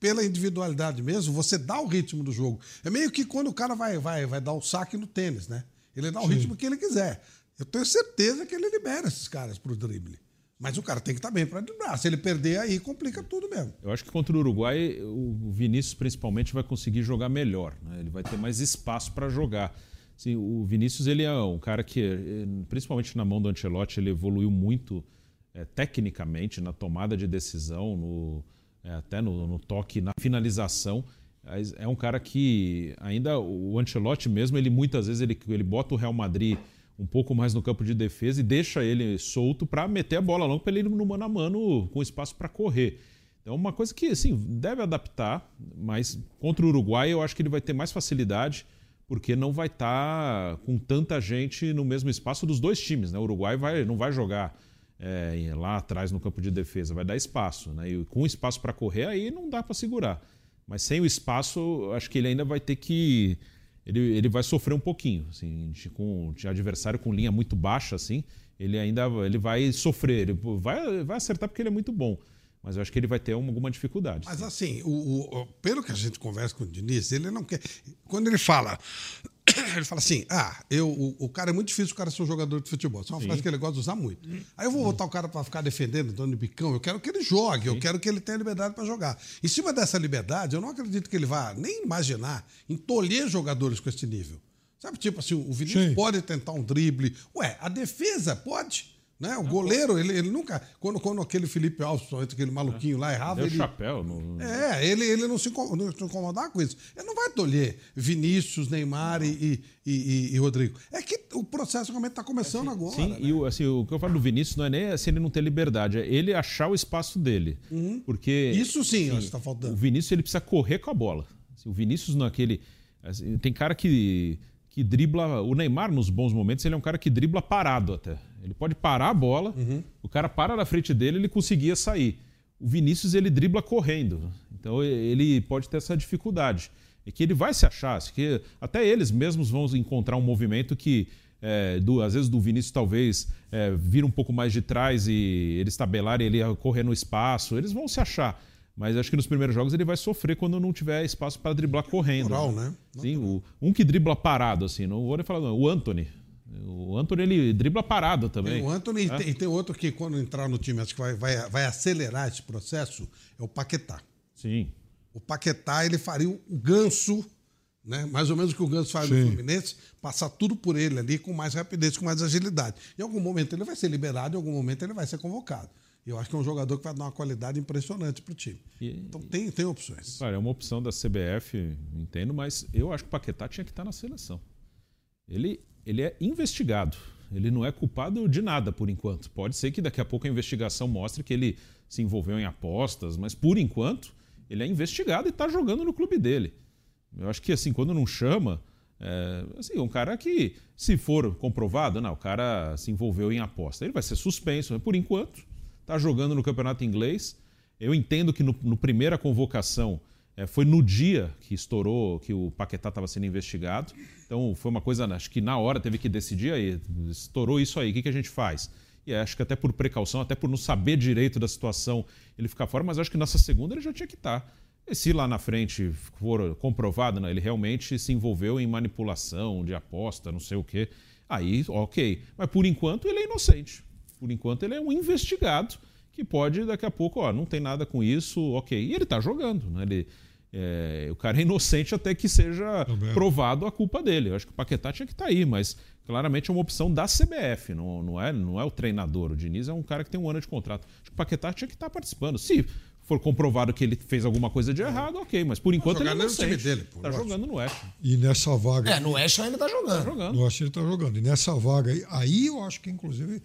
pela individualidade mesmo, você dá o ritmo do jogo. É meio que quando o cara vai, vai, vai dar o saque no tênis, né? Ele dá o ritmo que ele quiser. Eu tenho certeza que ele libera esses caras pro drible. Mas o cara tem que estar bem para driblar. Se ele perder, aí complica tudo mesmo. Eu acho que contra o Uruguai, o Vinícius principalmente vai conseguir jogar melhor. né? Ele vai ter mais espaço para jogar. Assim, o Vinícius ele é um cara que, eh, principalmente na mão do Ancelotti, ele evoluiu muito eh, tecnicamente na tomada de decisão, no, eh, até no, no toque, na finalização. É um cara que ainda o Ancelotti mesmo, ele muitas vezes ele, ele bota o Real Madrid um pouco mais no campo de defesa e deixa ele solto para meter a bola longa para ele ir no mano a mano com espaço para correr. Então, uma coisa que, assim, deve adaptar, mas contra o Uruguai eu acho que ele vai ter mais facilidade, porque não vai estar com tanta gente no mesmo espaço dos dois times. Né? O Uruguai vai, não vai jogar é, lá atrás no campo de defesa, vai dar espaço. Né? E com espaço para correr, aí não dá para segurar. Mas sem o espaço, acho que ele ainda vai ter que. Ele, ele vai sofrer um pouquinho. Assim, de- com de adversário com linha muito baixa, assim, ele ainda ele vai sofrer. Ele vai, vai acertar porque ele é muito bom. Mas eu acho que ele vai ter uma- alguma dificuldade. Mas assim, o, o- pelo que a gente conversa com o Diniz, ele não quer. Quando ele fala ele fala assim: ah, eu, o, o cara é muito difícil o cara ser um jogador de futebol. Isso é uma frase que ele gosta de usar muito. Aí eu vou botar o cara para ficar defendendo, dando bicão. Eu quero que ele jogue, eu quero que ele tenha liberdade para jogar. Em cima dessa liberdade, eu não acredito que ele vá nem imaginar encolher jogadores com esse nível. Sabe, tipo assim, o Vinícius Sim. pode tentar um drible. Ué, a defesa pode. Né? O goleiro, ele, ele nunca. Quando, quando aquele Felipe Alves, aquele maluquinho lá, errava, Deu ele. chapéu. No... É, ele, ele não, se, não se incomodar com isso. Ele não vai tolher Vinícius, Neymar e, e, e- e Rodrigo. É que o processo realmente está começando agora. Sim, né? e o, assim, o que eu falo do Vinícius não é nem assim ele não ter liberdade, é ele achar o espaço dele. Porque Uhum. Isso sim, acho que tá faltando. o Vinícius ele precisa correr com a bola. Assim, o Vinícius naquele. assim, tem cara que, que dribla. O Neymar, nos bons momentos, ele é um cara que dribla parado até. Ele pode parar a bola, Uhum. o cara para na frente dele, ele conseguia sair. O Vinícius ele dribla correndo. Então ele pode ter essa dificuldade. E que ele vai se achar, que até eles mesmos vão encontrar um movimento que, é, do- às vezes, do Vinícius talvez é, vir um pouco mais de trás e eles tabelarem ele correr no espaço. Eles vão se achar. Mas acho que nos primeiros jogos ele vai sofrer quando não tiver espaço para driblar correndo. Natural, né? Sim, o- um que dribla parado, assim, não vou nem falar, não, o Anthony. O Anthony ele dribla parado também. Tem o Anthony e É. tem, e tem outro que, quando entrar no time, acho que vai, vai, vai acelerar esse processo, é o Paquetá. Sim. O Paquetá, ele faria o ganso, né? mais ou menos o que o ganso faz no Sim. Fluminense, passar tudo por ele ali com mais rapidez, com mais agilidade. Em algum momento ele vai ser liberado, em algum momento ele vai ser convocado. E Eu acho que é um jogador que vai dar uma qualidade impressionante para o time. E- Então tem, tem opções. Cara, é uma opção da CBF, entendo, mas eu acho que o Paquetá tinha que estar na seleção. Ele, ele é investigado. Ele não é culpado de nada por enquanto. Pode ser que daqui a pouco a investigação mostre que ele se envolveu em apostas, mas por enquanto ele é investigado e está jogando no clube dele. Eu acho que assim, quando não chama, é, assim, um cara que, se for comprovado, não, o cara se envolveu em aposta, ele vai ser suspenso. Mas por enquanto, está jogando no campeonato inglês. Eu entendo que no, no primeira convocação é, foi no dia que estourou que o Paquetá estava sendo investigado. Então foi uma coisa, acho que na hora teve que decidir aí, estourou isso aí, o que, que a gente faz? E acho que até por precaução, até por não saber direito da situação, ele ficar fora, mas acho que nessa segunda ele já tinha que estar. E se lá na frente for comprovado, né, ele realmente se envolveu em manipulação de aposta, não sei o quê, aí ok. Mas por enquanto ele é inocente. Por enquanto ele é um investigado que pode daqui a pouco, ó, não tem nada com isso, ok. E ele tá jogando, né? Ele, é, o cara é inocente até que seja Também. provado a culpa dele. Eu acho que o Paquetá tinha que estar aí, mas claramente é uma opção da CBF, não, não, é, não é o treinador. O Diniz é um cara que tem um ano de contrato. Acho que o Paquetá tinha que estar participando. Se for comprovado que ele fez alguma coisa de errado, ok, mas por enquanto ele é no inocente. dele, pô, tá jogando no West. E nessa vaga. É, no Oeste ainda tá jogando. Tá jogando. Eu acho que ele está jogando. E nessa vaga aí, aí eu acho que, inclusive,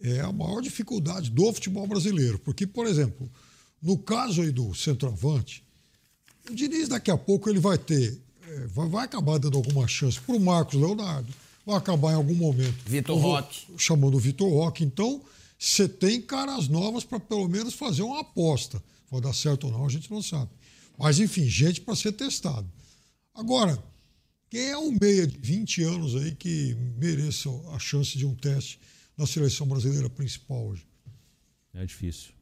é a maior dificuldade do futebol brasileiro. Porque, por exemplo, no caso aí do centroavante, o Diniz daqui a pouco ele vai ter. é, vai, vai acabar dando alguma chance para o Marcos Leonardo. Vai acabar em algum momento. Vitor Roque. Chamando o Vitor Roque. Então, você tem caras novas para pelo menos fazer uma aposta. Vai dar certo ou não, a gente não sabe. Mas, enfim, gente para ser testado. Agora, quem é um meia de 20 anos aí que mereça a chance de um teste na seleção brasileira principal hoje? É difícil.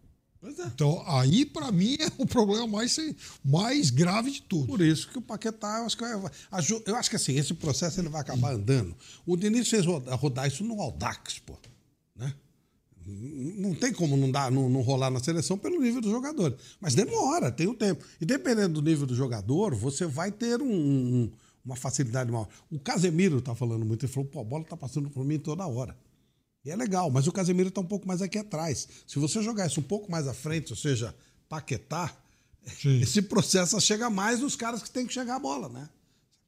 É. Então, aí, para mim, é o problema mais, mais grave de tudo. Por isso que o Paquetá, eu acho que, aju- eu acho que assim, esse processo ele vai acabar andando. O Diniz fez rodar, isso no Aldax, pô. Né? Não tem como não, dar, não, não rolar na seleção pelo nível do jogador. Mas demora, tem o tempo. E dependendo do nível do jogador, você vai ter um- um- uma facilidade maior. O Casemiro tá falando muito, ele falou, pô, a bola tá passando por mim toda hora. E é legal, mas o Casemiro está um pouco mais aqui atrás. Se você jogar isso um pouco mais à frente, ou seja, paquetar, Sim. esse processo chega mais nos caras que tem que chegar a bola, né?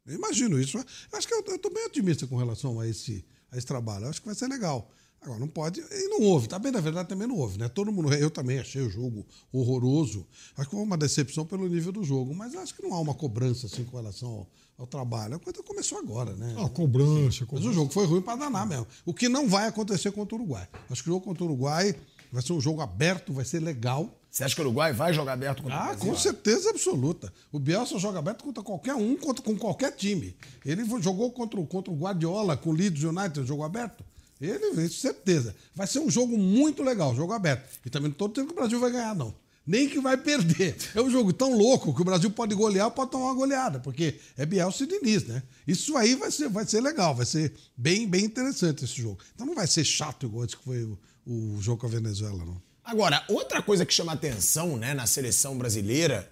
Eu imagino isso. Eu acho que eu estou bem otimista com relação a esse, a esse trabalho. Eu acho que vai ser legal. Agora, não pode. E não houve. Tá bem, na verdade, também não houve, né? Todo mundo. Eu também achei o jogo horroroso. Acho que foi uma decepção pelo nível do jogo. Mas acho que não há uma cobrança assim com relação ao, ao trabalho. A coisa começou agora, né? A cobrança, Mas cobrança. o jogo foi ruim para danar mesmo. O que não vai acontecer contra o Uruguai. Acho que o jogo contra o Uruguai vai ser um jogo aberto, vai ser legal. Você acha que o Uruguai vai jogar aberto contra o Ah, com certeza absoluta. O Bielsa joga aberto contra qualquer um, contra, com qualquer time. Ele jogou contra, o- contra o Guardiola, com o Leeds United, jogo aberto. Ele, isso certeza. Vai ser um jogo muito legal, jogo aberto. E também não estou dizendo que o Brasil vai ganhar, não. Nem que vai perder. É um jogo tão louco que o Brasil pode golear ou pode tomar uma goleada, porque é Bielsa e Diniz, né? Isso aí vai ser, vai ser legal, vai ser bem, bem interessante esse jogo. Então não vai ser chato igual esse que foi o, o jogo com a Venezuela, não. Agora, outra coisa que chama atenção né, na seleção brasileira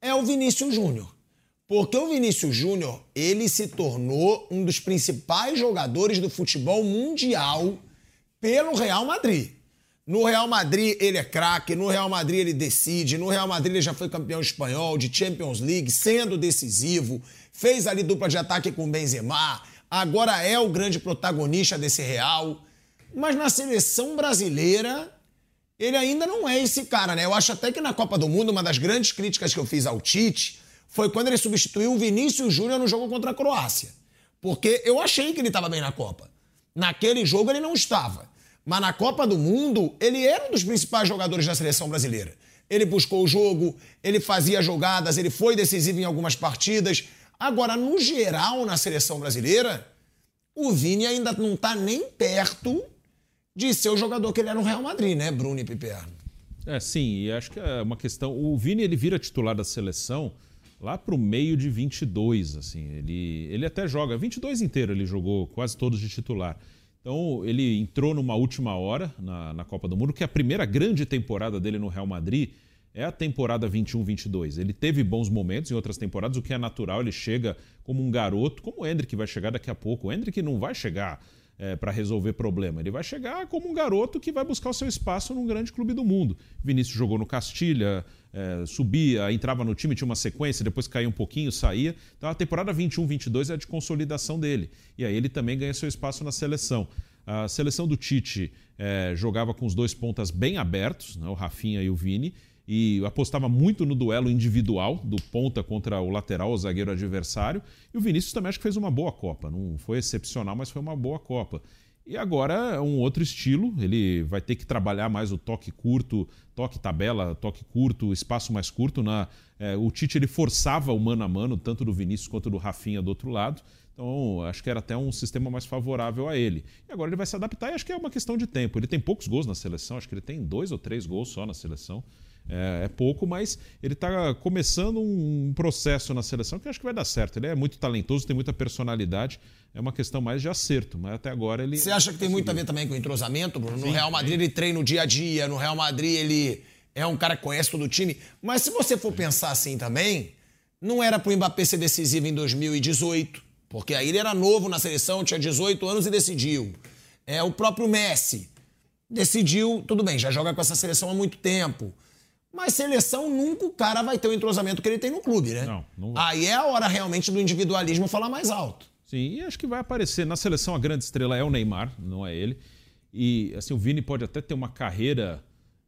é o Vinícius Júnior. Porque o Vinícius Júnior, ele se tornou um dos principais jogadores do futebol mundial pelo Real Madrid. No Real Madrid ele é craque, no Real Madrid ele decide, no Real Madrid ele já foi campeão espanhol de Champions League, sendo decisivo, fez ali dupla de ataque com Benzema, agora é o grande protagonista desse Real. Mas na seleção brasileira, ele ainda não é esse cara, né? Eu acho até que na Copa do Mundo, uma das grandes críticas que eu fiz ao Tite foi quando ele substituiu o Vinícius Júnior no jogo contra a Croácia. Porque eu achei que ele estava bem na Copa. Naquele jogo ele não estava. Mas na Copa do Mundo, ele era um dos principais jogadores da seleção brasileira. Ele buscou o jogo, ele fazia jogadas, ele foi decisivo em algumas partidas. Agora, no geral, na seleção brasileira, o Vini ainda não está nem perto de ser o jogador que ele era no Real Madrid, né, Bruno e Piperno? É, sim, e acho que é uma questão. O Vini ele vira titular da seleção lá para o meio de 22, assim. Ele, ele até joga 22 inteiro, ele jogou quase todos de titular. Então, ele entrou numa última hora na, na Copa do Mundo, que é a primeira grande temporada dele no Real Madrid é a temporada 21-22. Ele teve bons momentos em outras temporadas, o que é natural, ele chega como um garoto, como o Hendrick vai chegar daqui a pouco. O Hendrick não vai chegar é, para resolver problema, ele vai chegar como um garoto que vai buscar o seu espaço num grande clube do mundo. Vinícius jogou no Castilha, é, subia, entrava no time, tinha uma sequência, depois caía um pouquinho, saía. Então a temporada 21-22 é de consolidação dele. E aí ele também ganha seu espaço na seleção. A seleção do Tite é, jogava com os dois pontas bem abertos, né, o Rafinha e o Vini, e apostava muito no duelo individual do ponta contra o lateral, o zagueiro adversário. E o Vinícius também acho que fez uma boa Copa. Não foi excepcional, mas foi uma boa Copa. E agora é um outro estilo, ele vai ter que trabalhar mais o toque curto, toque tabela, toque curto, espaço mais curto. Na, é, o Tite ele forçava o mano a mano, tanto do Vinícius quanto do Rafinha do outro lado. Então, acho que era até um sistema mais favorável a ele. E agora ele vai se adaptar e acho que é uma questão de tempo. Ele tem poucos gols na seleção, acho que ele tem dois ou três gols só na seleção. É, é, pouco, mas ele está começando um processo na seleção que acho que vai dar certo. Ele é muito talentoso, tem muita personalidade. É uma questão mais de acerto, mas até agora ele. Você acha que tem muito a ver também com o entrosamento, Bruno? No Sim, Real Madrid ele treina o dia a dia, no Real Madrid ele é um cara que conhece todo o time. Mas se você for pensar assim também, não era para o Mbappé ser decisivo em 2018, porque aí ele era novo na seleção, tinha 18 anos e decidiu. É o próprio Messi decidiu, tudo bem, já joga com essa seleção há muito tempo. Mas seleção nunca o cara vai ter o entrosamento que ele tem no clube, né? Não, não vai. Aí é a hora realmente do individualismo falar mais alto. Sim, e acho que vai aparecer. Na seleção, a grande estrela é o Neymar, não é ele. E assim, o Vini pode até ter uma carreira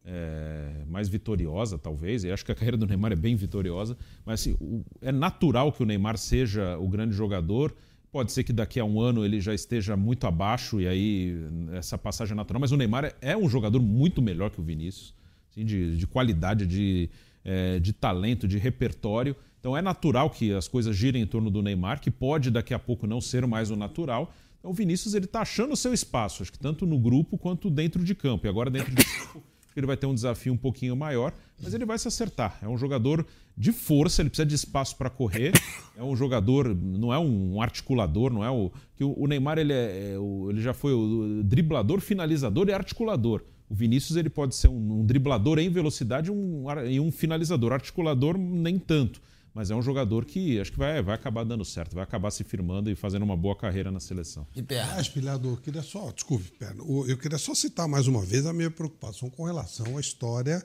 é, mais vitoriosa, talvez. Eu acho que a carreira do Neymar é bem vitoriosa. Mas assim, o, é natural que o Neymar seja o grande jogador. Pode ser que daqui a um ano ele já esteja muito abaixo e aí essa passagem é natural. Mas o Neymar é, é um jogador muito melhor que o Vinícius assim, de, de qualidade, de, é, de talento, de repertório. Então é natural que as coisas girem em torno do Neymar, que pode daqui a pouco não ser mais o natural. Então o Vinícius ele está achando o seu espaço, acho que tanto no grupo quanto dentro de campo. E agora dentro de campo ele vai ter um desafio um pouquinho maior, mas ele vai se acertar. É um jogador de força, ele precisa de espaço para correr. É um jogador, não é um articulador, não é o que o Neymar ele, é, é ele já foi o driblador, finalizador e articulador. O Vinícius ele pode ser um, um driblador em velocidade um, e um finalizador. Articulador, nem tanto. Mas é um jogador que acho que vai, vai acabar dando certo, vai acabar se firmando e fazendo uma boa carreira na seleção. E Mas, Pilhador, queria só, desculpe, Perno, eu queria só citar mais uma vez a minha preocupação com relação à história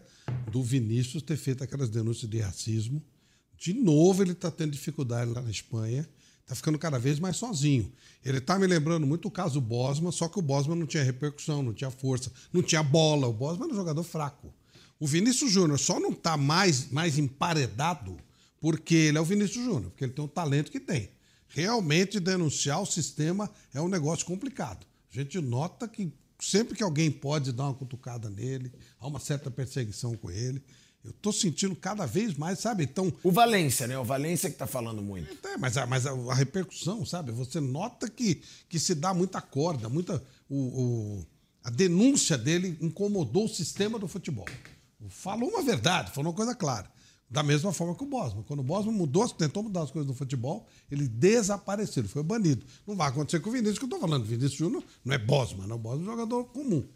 do Vinícius ter feito aquelas denúncias de racismo. De novo, ele está tendo dificuldade lá na Espanha está ficando cada vez mais sozinho. Ele está me lembrando muito o caso Bosman, só que o Bosman não tinha repercussão, não tinha força, não tinha bola. O Bosman era um jogador fraco. O Vinícius Júnior só não está mais, mais emparedado porque ele é o Vinícius Júnior, porque ele tem o talento que tem. Realmente denunciar o sistema é um negócio complicado. A gente nota que sempre que alguém pode dar uma cutucada nele, há uma certa perseguição com ele. Eu estou sentindo cada vez mais, sabe? Então. O Valência, né? O Valência que está falando muito. É, mas, a, mas a, a, repercussão, sabe? Você nota que, que se dá muita corda, muita. O, o, a denúncia dele incomodou o sistema do futebol. falou uma verdade, falou uma coisa clara. Da mesma forma que o Bosman. Quando o Bosman mudou, tentou mudar as coisas no futebol, ele desapareceu, ele foi banido. Não vai acontecer com o Vinícius, que eu estou falando. O Vinícius Júnior não é Bosman, não. O Bosman é um jogador comum.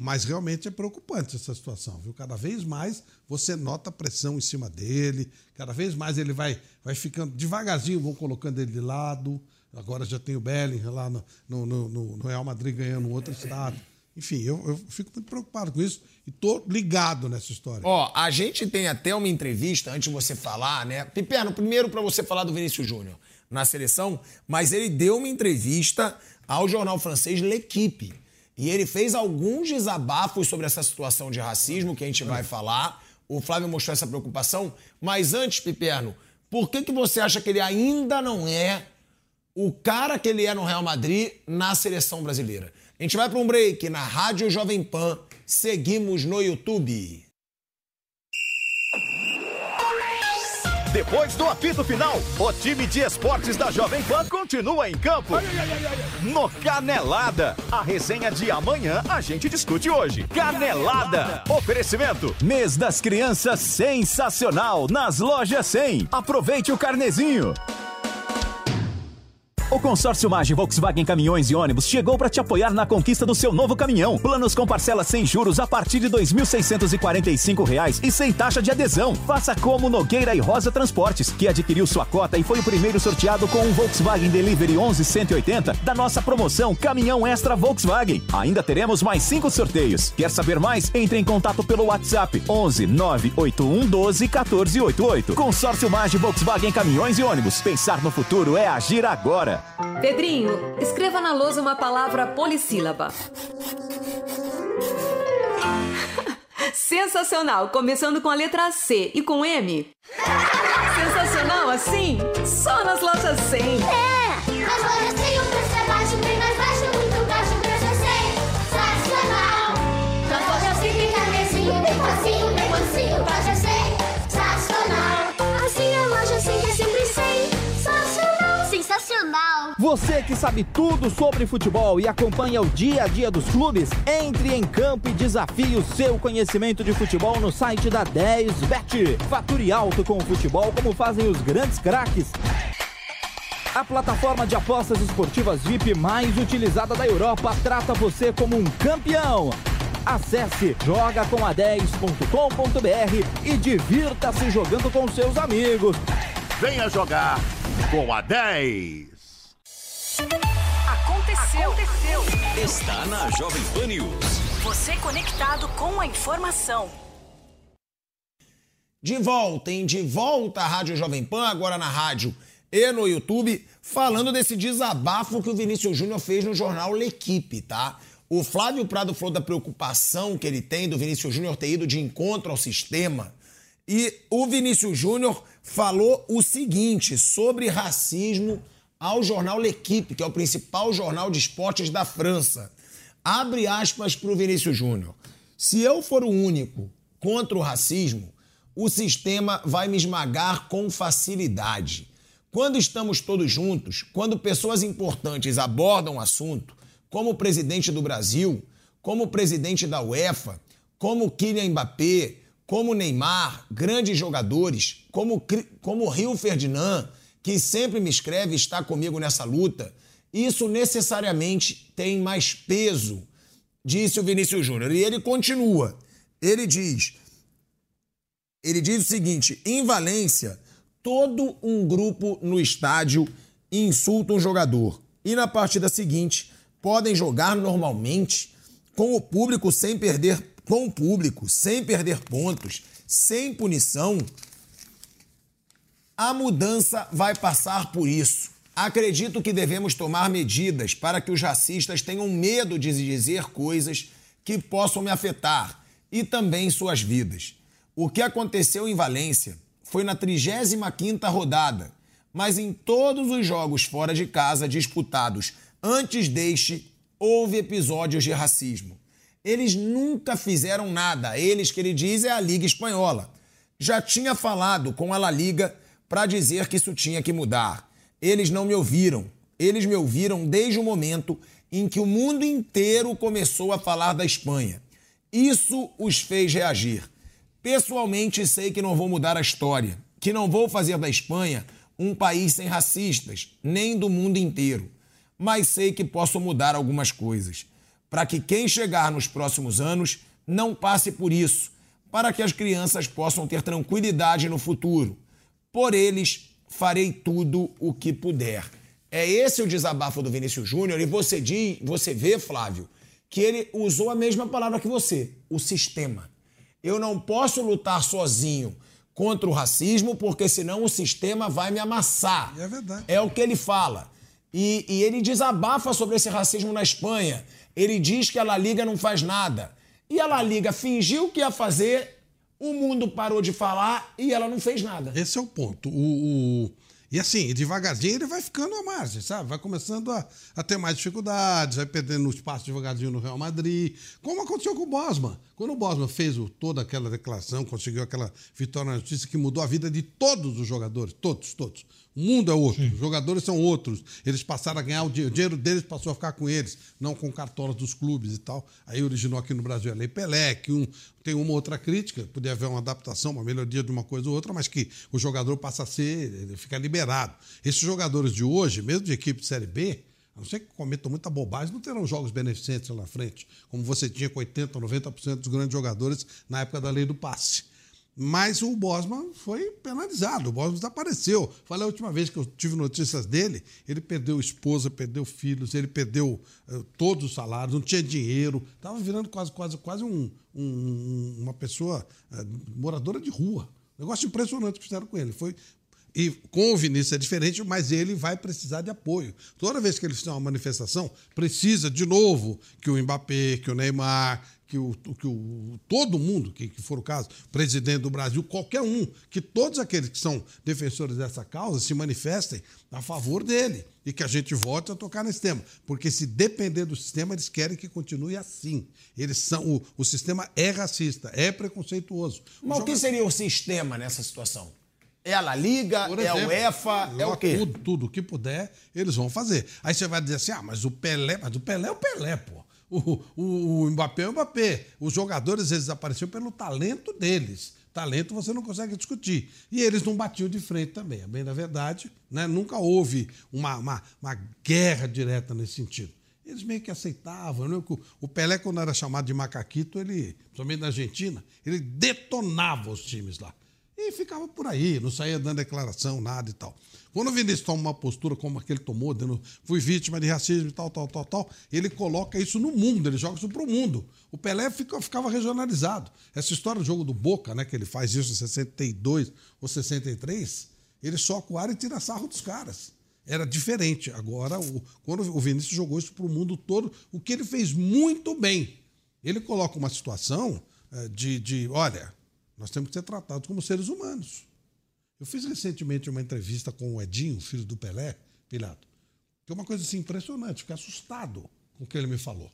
Mas realmente é preocupante essa situação, viu? Cada vez mais você nota pressão em cima dele, cada vez mais ele vai, vai ficando devagarzinho, vão colocando ele de lado. Agora já tem o Bellingham lá no, no, no, no Real Madrid ganhando outro estado. Enfim, eu, eu fico muito preocupado com isso e tô ligado nessa história. Ó, a gente tem até uma entrevista, antes de você falar, né? Piperno, primeiro para você falar do Vinícius Júnior na seleção, mas ele deu uma entrevista ao jornal francês L'Equipe. E ele fez alguns desabafos sobre essa situação de racismo que a gente vai falar. O Flávio mostrou essa preocupação. Mas antes, Piperno, por que, que você acha que ele ainda não é o cara que ele é no Real Madrid na seleção brasileira? A gente vai para um break na Rádio Jovem Pan. Seguimos no YouTube. Depois do apito final, o time de esportes da Jovem Pan continua em campo. No Canelada. A resenha de amanhã a gente discute hoje. Canelada. Oferecimento. Mês das Crianças sensacional nas lojas 100. Aproveite o carnezinho. O consórcio Mage Volkswagen Caminhões e Ônibus chegou para te apoiar na conquista do seu novo caminhão. Planos com parcelas sem juros a partir de R$ 2.645 e sem taxa de adesão. Faça como Nogueira e Rosa Transportes, que adquiriu sua cota e foi o primeiro sorteado com um Volkswagen Delivery 11180 da nossa promoção Caminhão Extra Volkswagen. Ainda teremos mais cinco sorteios. Quer saber mais? Entre em contato pelo WhatsApp 11 981 12 1488. Consórcio Mage Volkswagen Caminhões e Ônibus. Pensar no futuro é agir agora. Pedrinho, escreva na lousa uma palavra polissílaba. Sensacional, começando com a letra C e com M. Sensacional assim? Só nas lojas 100. É, nas lojas 100 o preço é baixo, bem mais baixo, muito baixo, o preço é sensacional. Nas lojas 100 tem carnezinho, bem facinho, Você que sabe tudo sobre futebol e acompanha o dia a dia dos clubes, entre em campo e desafie o seu conhecimento de futebol no site da 10bet. Fature alto com o futebol como fazem os grandes craques. A plataforma de apostas esportivas VIP mais utilizada da Europa trata você como um campeão. Acesse jogacoma10.com.br e divirta-se jogando com seus amigos. Venha jogar com a 10. Aconteceu. Aconteceu. Está na Jovem Pan News. Você conectado com a informação. De volta, hein? De volta à Rádio Jovem Pan, agora na rádio e no YouTube, falando desse desabafo que o Vinícius Júnior fez no jornal L'Equipe, tá? O Flávio Prado falou da preocupação que ele tem do Vinícius Júnior ter ido de encontro ao sistema. E o Vinícius Júnior falou o seguinte sobre racismo ao jornal L'Equipe, que é o principal jornal de esportes da França. Abre aspas para o Vinícius Júnior. Se eu for o único contra o racismo, o sistema vai me esmagar com facilidade. Quando estamos todos juntos, quando pessoas importantes abordam o assunto, como o presidente do Brasil, como o presidente da UEFA, como Kylian Mbappé, como Neymar, grandes jogadores, como, como Rio Ferdinand, que sempre me escreve e está comigo nessa luta, isso necessariamente tem mais peso, disse o Vinícius Júnior. E ele continua. Ele diz: ele diz o seguinte: em Valência, todo um grupo no estádio insulta um jogador. E na partida seguinte, podem jogar normalmente com o público sem perder com o público, sem perder pontos, sem punição. A mudança vai passar por isso. Acredito que devemos tomar medidas para que os racistas tenham medo de dizer coisas que possam me afetar e também suas vidas. O que aconteceu em Valência foi na 35ª rodada, mas em todos os jogos fora de casa disputados antes deste, houve episódios de racismo. Eles nunca fizeram nada, eles que ele diz é a Liga Espanhola. Já tinha falado com a La Liga para dizer que isso tinha que mudar. Eles não me ouviram. Eles me ouviram desde o momento em que o mundo inteiro começou a falar da Espanha. Isso os fez reagir. Pessoalmente, sei que não vou mudar a história, que não vou fazer da Espanha um país sem racistas, nem do mundo inteiro. Mas sei que posso mudar algumas coisas, para que quem chegar nos próximos anos não passe por isso, para que as crianças possam ter tranquilidade no futuro. Por eles, farei tudo o que puder. É esse o desabafo do Vinícius Júnior, e você diz, você vê, Flávio, que ele usou a mesma palavra que você, o sistema. Eu não posso lutar sozinho contra o racismo, porque senão o sistema vai me amassar. É verdade. É o que ele fala. E, e ele desabafa sobre esse racismo na Espanha. Ele diz que a La Liga não faz nada. E a La Liga fingiu que ia fazer, o mundo parou de falar e ela não fez nada. Esse é o ponto. O, o- E assim, devagarzinho ele vai ficando à margem, sabe? Vai começando a, a ter mais dificuldades, vai perdendo espaço devagarzinho no Real Madrid, como aconteceu com o Bosman. Quando o Bosman fez o- toda aquela declaração, conseguiu aquela vitória na justiça que mudou a vida de todos os jogadores, todos, todos. O mundo é outro, os jogadores são outros. Eles passaram a ganhar o dinheiro, o dinheiro deles passou a ficar com eles, não com cartolas dos clubes e tal. Aí originou aqui no Brasil a Lei Pelé, que um, tem uma outra crítica, podia haver uma adaptação, uma melhoria de uma coisa ou outra, mas que o jogador passa a ser, ele fica liberado. Esses jogadores de hoje, mesmo de equipe de Série B, a não ser que cometam muita bobagem, não terão jogos beneficentes lá na frente, como você tinha com 80%, 90% dos grandes jogadores na época da lei do passe. Mas o Bosman foi penalizado, o Bosman desapareceu. Falei a última vez que eu tive notícias dele, ele perdeu esposa, perdeu filhos, ele perdeu eh, todos os salários, não tinha dinheiro, estava virando quase, quase, quase um, um- uma pessoa eh, moradora de rua. Negócio impressionante que fizeram com ele. Foi e com o Vinícius é diferente, mas ele vai precisar de apoio. Toda vez que ele fizer uma manifestação, precisa de novo que o Mbappé, que o Neymar, que o, que o todo mundo, que, que for o caso, presidente do Brasil, qualquer um, que todos aqueles que são defensores dessa causa se manifestem a favor dele e que a gente volte a tocar nesse tema. Porque se depender do sistema, eles querem que continue assim. Eles são o, o sistema é racista, é preconceituoso. Mas o que seria o sistema nessa situação? É a La Liga, Por é a exemplo, UEFA, é o quê? Tudo, tudo que puder, eles vão fazer. Aí você vai dizer assim: ah, mas o Pelé, mas o Pelé é o Pelé, pô. O, o, o Mbappé é o Mbappé. Os jogadores, eles desapareceram pelo talento deles. Talento você não consegue discutir. E eles não batiam de frente também. A bem da verdade, né? nunca houve uma, uma, uma guerra direta nesse sentido. Eles meio que aceitavam. Né? O Pelé, quando era chamado de macaquito, ele, principalmente na Argentina, ele detonava os times lá. E ficava por aí, não saía dando declaração, nada e tal. Quando o Vinícius toma uma postura como a que ele tomou, dando, fui vítima de racismo e tal, tal, tal, tal, ele coloca isso no mundo, ele joga isso pro mundo. O Pelé fica- ficava regionalizado. Essa história do jogo do Boca, né, que ele faz isso em 62 ou 63, ele soca o ar e tira sarro dos caras. Era diferente. Agora, o- quando o Vinícius jogou isso pro mundo todo, o que ele fez muito bem. Ele coloca uma situação eh, de, de olha, nós temos que ser tratados como seres humanos. Eu fiz recentemente uma entrevista com o Edinho, filho do Pelé, Pilato, que é uma coisa assim impressionante, fiquei assustado com o que ele me falou.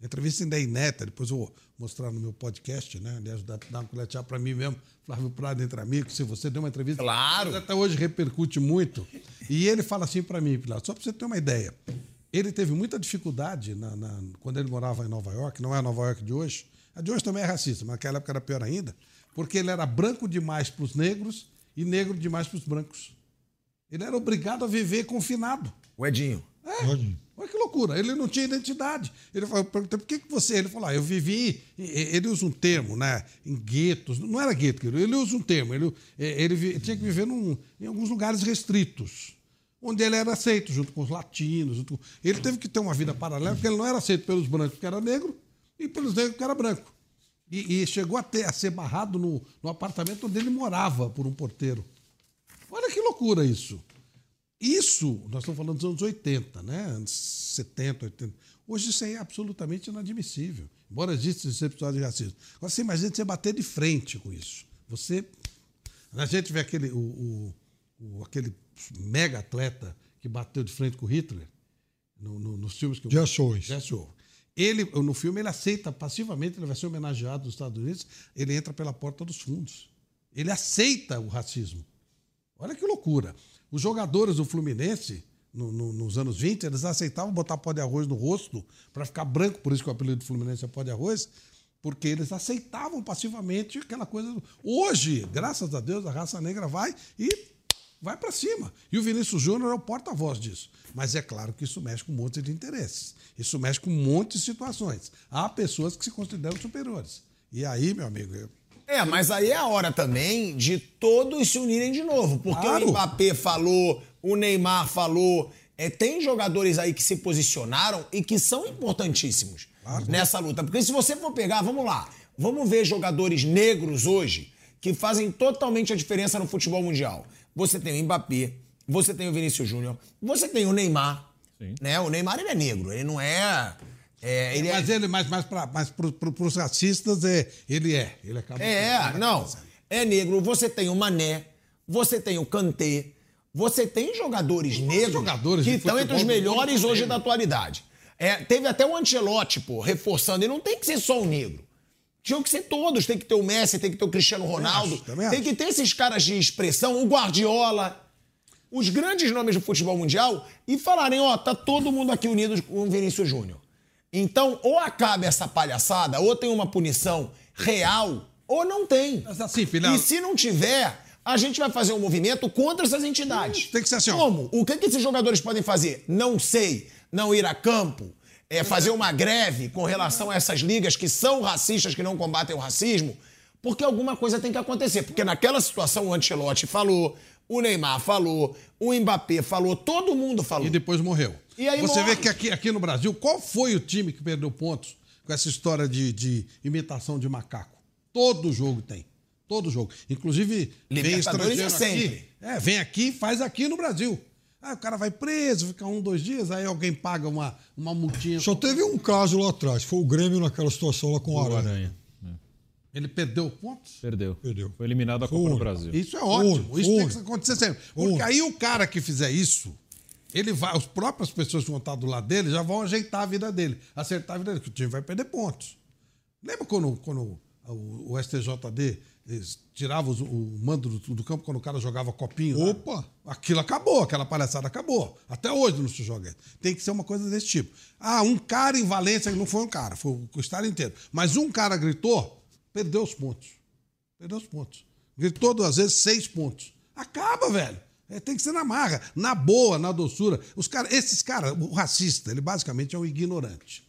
Entrevista ainda é ineta, depois eu vou mostrar no meu podcast, né? Aliás, dá, dá uma coletear para mim mesmo, Flávio Prado entre amigos, se você deu uma entrevista. Claro. Até hoje repercute muito. E ele fala assim para mim, Pilato, só para você ter uma ideia. Ele teve muita dificuldade na- na- quando ele morava em Nova York, não é a Nova York de hoje. A de hoje também é racista, mas naquela época era pior ainda, porque ele era branco demais para os negros e negro demais para os brancos. Ele era obrigado a viver confinado. O Edinho. É. Olha que loucura. Ele não tinha identidade. Ele falou, eu perguntei, por que, que você. Ele falou, ah, eu vivi. Ele usa um termo, né? Em guetos. Não era gueto, querido, ele usa um termo. Ele, ele vi- tinha que viver num- em alguns lugares restritos. Onde ele era aceito, junto com os latinos. junto com- Ele teve que ter uma vida paralela, porque ele não era aceito pelos brancos, porque era negro, e pelos negros, porque era branco. E, e chegou a, ser barrado no, no apartamento onde ele morava por um porteiro. Olha que loucura isso. Isso, nós estamos falando dos anos 80, né? Anos 70, 80. Hoje isso é absolutamente inadmissível. Embora exista esse episódio de racismo. Agora você imagina você bater de frente com isso. Você. A gente vê aquele, o, o- o- aquele mega atleta que bateu de frente com o Hitler no- no- nos filmes que eu Jesse Owens. Jesse Owens. Ele, no filme, ele aceita passivamente, ele vai ser homenageado nos Estados Unidos, ele entra pela porta dos fundos. Ele aceita o racismo. Olha que loucura. Os jogadores do Fluminense, no- no- nos anos 20, eles aceitavam botar pó de arroz no rosto para ficar branco, por isso que o apelido do Fluminense é pó de arroz, Porque eles aceitavam passivamente aquela coisa. Hoje, graças a Deus, a raça negra vai e vai para cima. E o Vinícius Júnior é o porta-voz disso. Mas é claro que isso mexe com um monte de interesses. Isso mexe com um monte de situações. Há pessoas que se consideram superiores. E aí, meu amigo, eu- É, mas aí é a hora também de todos se unirem de novo. Porque Claro. o Mbappé falou, o Neymar falou. É, tem jogadores aí que se posicionaram e que são importantíssimos nessa luta. Porque se você for pegar, vamos lá, vamos ver jogadores negros hoje que fazem totalmente a diferença no futebol mundial. Você tem o Mbappé, você tem o Vinícius Júnior, você tem o Neymar. Né? O Neymar ele é negro, ele não é. é, ele é mas ele, mas, mas para mas pro, pro, pros racistas, é, ele é. Ele acaba É, não. É negro. Você tem o Mané, você tem o Kanté, você tem jogadores negros jogadores que estão entre os melhores hoje da atualidade. É, teve até o Ancelotti, pô, reforçando. E não tem que ser só o negro. Tinham que ser todos. Tem que ter o Messi, tem que ter o Cristiano Ronaldo. acho, também tem acho. que ter esses caras de expressão, o Guardiola. Os grandes nomes do futebol mundial e falarem, ó, tá todo mundo aqui unido com o Vinícius Júnior. Então, ou acaba essa palhaçada, ou tem uma punição real, ou não tem. Mas assim, filha... E se não tiver, a gente vai fazer um movimento contra essas entidades. Tem que ser assim, ó. Como? O que, que esses jogadores podem fazer? Não sei. Não ir a campo? É fazer uma greve com relação a essas ligas que são racistas, que não combatem o racismo? Porque alguma coisa tem que acontecer. Porque naquela situação o Ancelotti falou, o Neymar falou, o Mbappé falou, todo mundo falou. E depois morreu. E aí Você morre. vê que aqui, aqui no Brasil, qual foi o time que perdeu pontos com essa história de, de imitação de macaco? Todo jogo tem. Todo jogo. Inclusive, vem estrangeiro é aqui. sempre. É, vem aqui e faz aqui no Brasil. Aí o cara vai preso, fica um, dois dias, aí alguém paga uma, uma multinha. Só teve um caso lá atrás, foi o Grêmio naquela situação lá com o Aranha. Aranha. Ele perdeu pontos? Perdeu. Perdeu. Foi eliminado da Copa do. Brasil. Isso é ótimo. Isso tem que acontecer sempre. Porque aí o cara que fizer isso, ele vai, as próprias pessoas que vão estar do lado dele já vão ajeitar a vida dele, acertar a vida dele, que o time vai perder pontos. Lembra quando, quando o, o STJD eles tiravam os- o mando do, do campo quando o cara jogava copinho? lá? Opa! Aquilo acabou, aquela palhaçada acabou. Até hoje não se joga. Tem que ser uma coisa desse tipo. Ah, um cara em Valência, não foi um cara, foi o estádio inteiro. Mas um cara gritou, perdeu os pontos. Perdeu os pontos. Gritou duas vezes, seis pontos. Acaba, velho. É, tem que ser na marra, na boa, na doçura. Os cara, esses caras, o racista, ele basicamente é um ignorante.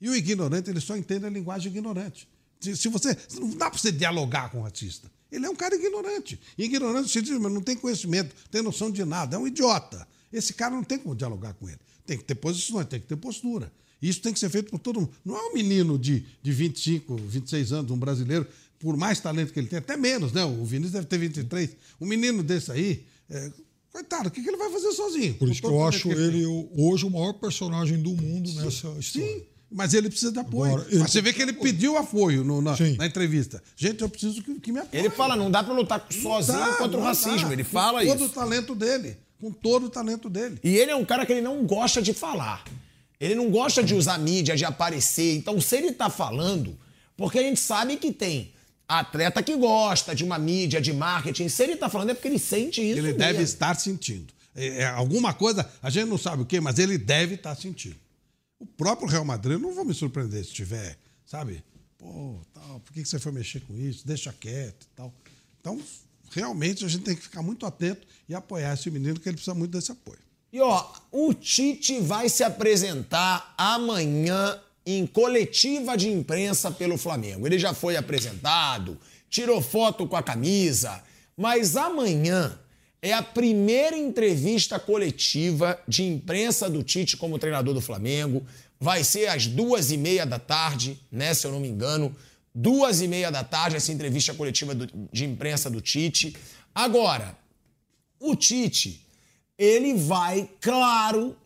E o ignorante, ele só entende a linguagem ignorante. Se, você. Não dá pra você dialogar com o racista. Ele é um cara ignorante. Ignorante, você diz, mas não tem conhecimento, não tem noção de nada, é um idiota. Esse cara não tem como dialogar com ele. Tem que ter posições, tem que ter postura. Isso tem que ser feito por todo mundo. Não é um menino de, de 25, 26 anos, um brasileiro, por mais talento que ele tem, até menos, né? O Vinícius deve ter 23. Um menino desse aí, é, coitado, o que, que ele vai fazer sozinho? Por isso que eu acho ele o- hoje o maior personagem do mundo nessa história. Sim, mas ele precisa de apoio. Agora, ele você vê que ele pediu apoio no- na, na entrevista. Gente, eu preciso que, que me apoie. Ele fala, não dá pra lutar sozinho Dá, contra o racismo. dá. Ele fala com todo isso. o talento dele. Com todo o talento dele. E ele é um cara que ele não gosta de falar. Ele não gosta de usar mídia, de aparecer. Então, se ele tá falando, porque a gente sabe que tem atleta que gosta de uma mídia, de marketing. Se ele tá falando é porque ele sente isso. Ele mesmo. deve estar sentindo. É, é alguma coisa, a gente não sabe o quê, mas ele deve estar sentindo. O próprio Real Madrid, eu não vou me surpreender se tiver, sabe? Pô, tal, por que você foi mexer com isso? Deixa quieto tal. Então, realmente, a gente tem que ficar muito atento e apoiar esse menino, que ele precisa muito desse apoio. E ó, o Tite vai se apresentar amanhã em coletiva de imprensa pelo Flamengo. Ele já foi apresentado, tirou foto com a camisa, mas amanhã é a primeira entrevista coletiva de imprensa do Tite como treinador do Flamengo. Vai ser às duas e meia da tarde, né? Se eu não me engano. Duas e meia da tarde, essa entrevista coletiva do- de imprensa do Tite. Agora, o Tite, ele vai, claro,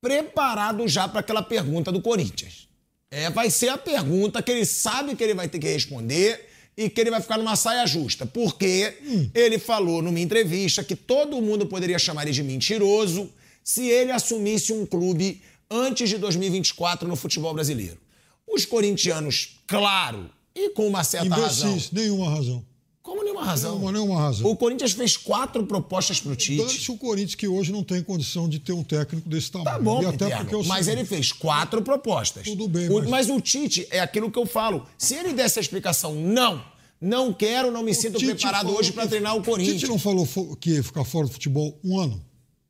preparado já para aquela pergunta do Corinthians. É, vai ser a pergunta que ele sabe que ele vai ter que responder e que ele vai ficar numa saia justa. Porque ele falou numa entrevista que todo mundo poderia chamar ele de mentiroso se ele assumisse um clube antes de 2024 no futebol brasileiro. Os corintianos, claro, e com uma certa razão. Imbecis, nenhuma razão. Nenhuma razão. Nenhuma, nenhuma razão. O Corinthians fez quatro propostas pro Tite. Dane-se o Corinthians que hoje não tem condição de ter um técnico desse tamanho. Tá bom, e até Piterno, porque eu mas sei- ele fez quatro propostas. Tudo bem, O- mas- mas... o Tite é aquilo que eu falo. Se ele desse a explicação, não, não quero, não me sinto Tite preparado hoje para treinar o Tite Corinthians. não falou que ia ficar fora do futebol um ano?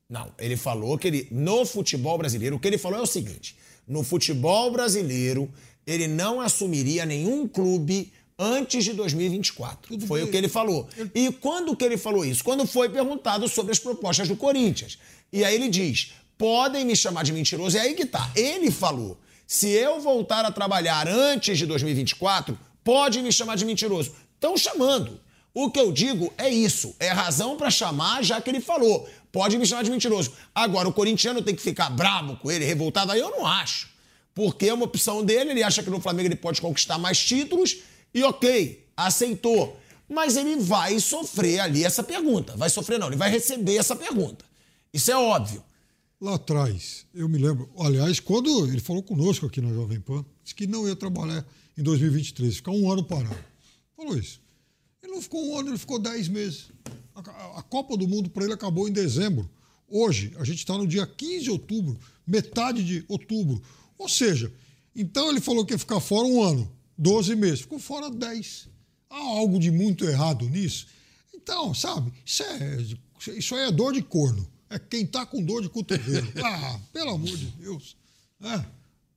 Não, ele falou que ele, no futebol brasileiro, o que ele falou é o seguinte: no futebol brasileiro, ele não assumiria nenhum clube antes de 2024. foi o que ele falou. E quando que ele falou isso? Quando foi perguntado sobre as propostas do Corinthians. E aí ele diz: podem me chamar de mentiroso. É aí que tá. Ele falou: se eu voltar a trabalhar antes de 2024, pode me chamar de mentiroso. Estão chamando. O que eu digo é isso. É razão pra chamar, já que ele falou. Pode me chamar de mentiroso. Agora, o corintiano tem que ficar bravo com ele, revoltado, aí eu não acho. Porque é uma opção dele, ele acha que no Flamengo ele pode conquistar mais títulos e ok, aceitou. Mas ele vai sofrer ali essa pergunta. Vai sofrer não, ele vai receber essa pergunta. Isso é óbvio. Lá atrás, eu me lembro, aliás, quando ele falou conosco aqui na Jovem Pan, disse que não ia trabalhar em 2023, ficar um ano parado. Falou isso. Ele não ficou um ano, ele ficou dez meses. A, a Copa do Mundo para ele acabou em dezembro. Hoje, a gente está no dia 15 de outubro, metade de outubro. Ou seja, então ele falou que ia ficar fora um ano, 12 meses. Ficou fora 10. Há algo de muito errado nisso? Então, sabe, isso, é, isso aí é dor de corno. É quem tá com dor de cotovelo. Ah, pelo amor de Deus. É.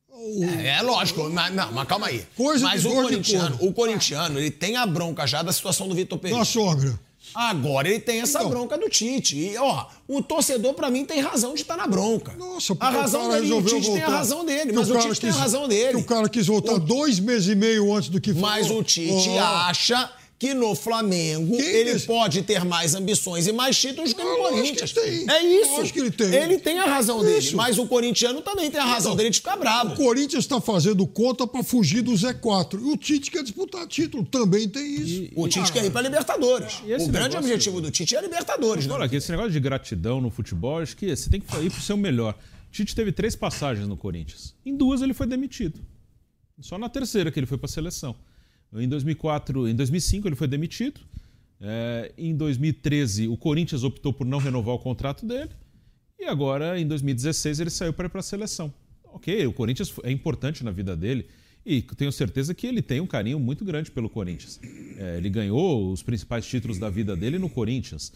O- É, é lógico, mas, não, mas calma aí. Coisa mas o corintiano, o corintiano, ele tem a bronca já da situação do Vitor Pereira. Da sogra. Agora ele tem essa Então. bronca do Tite. E, ó, o torcedor, pra mim, tem razão de estar na bronca. Nossa, a razão o dele, o Tite tem a voltar. razão dele, mas o, cara Tite tem a quis- razão dele. que o cara quis voltar dois meses e meio antes do que falou. Mas o Tite Oh, acha que no Flamengo Quem ele pode ter mais ambições e mais títulos que no Eu acho Corinthians. que tem. É isso. Eu acho que ele tem. Ele tem a razão dele, Isso. mas o corintiano também tem a razão Então, dele de ficar bravo. O Corinthians está fazendo conta para fugir do Z4. E o Tite quer disputar título. Também tem isso. O Tite quer ir pra Libertadores. E esse O grande negócio- objetivo do Tite é a Libertadores. né? Olha, aqui, esse negócio de gratidão no futebol, acho que você tem que ir pro seu melhor. Tite teve três passagens no Corinthians. Em duas ele foi demitido. Só na terceira que ele foi para a seleção. Em 2004, em 2005 ele foi demitido. É, em 2013 o Corinthians optou por não renovar o contrato dele. E agora em 2016 ele saiu para ir para a seleção. Ok, o Corinthians é importante na vida dele. E tenho certeza que ele tem um carinho muito grande pelo Corinthians. É, ele ganhou os principais títulos da vida dele no Corinthians.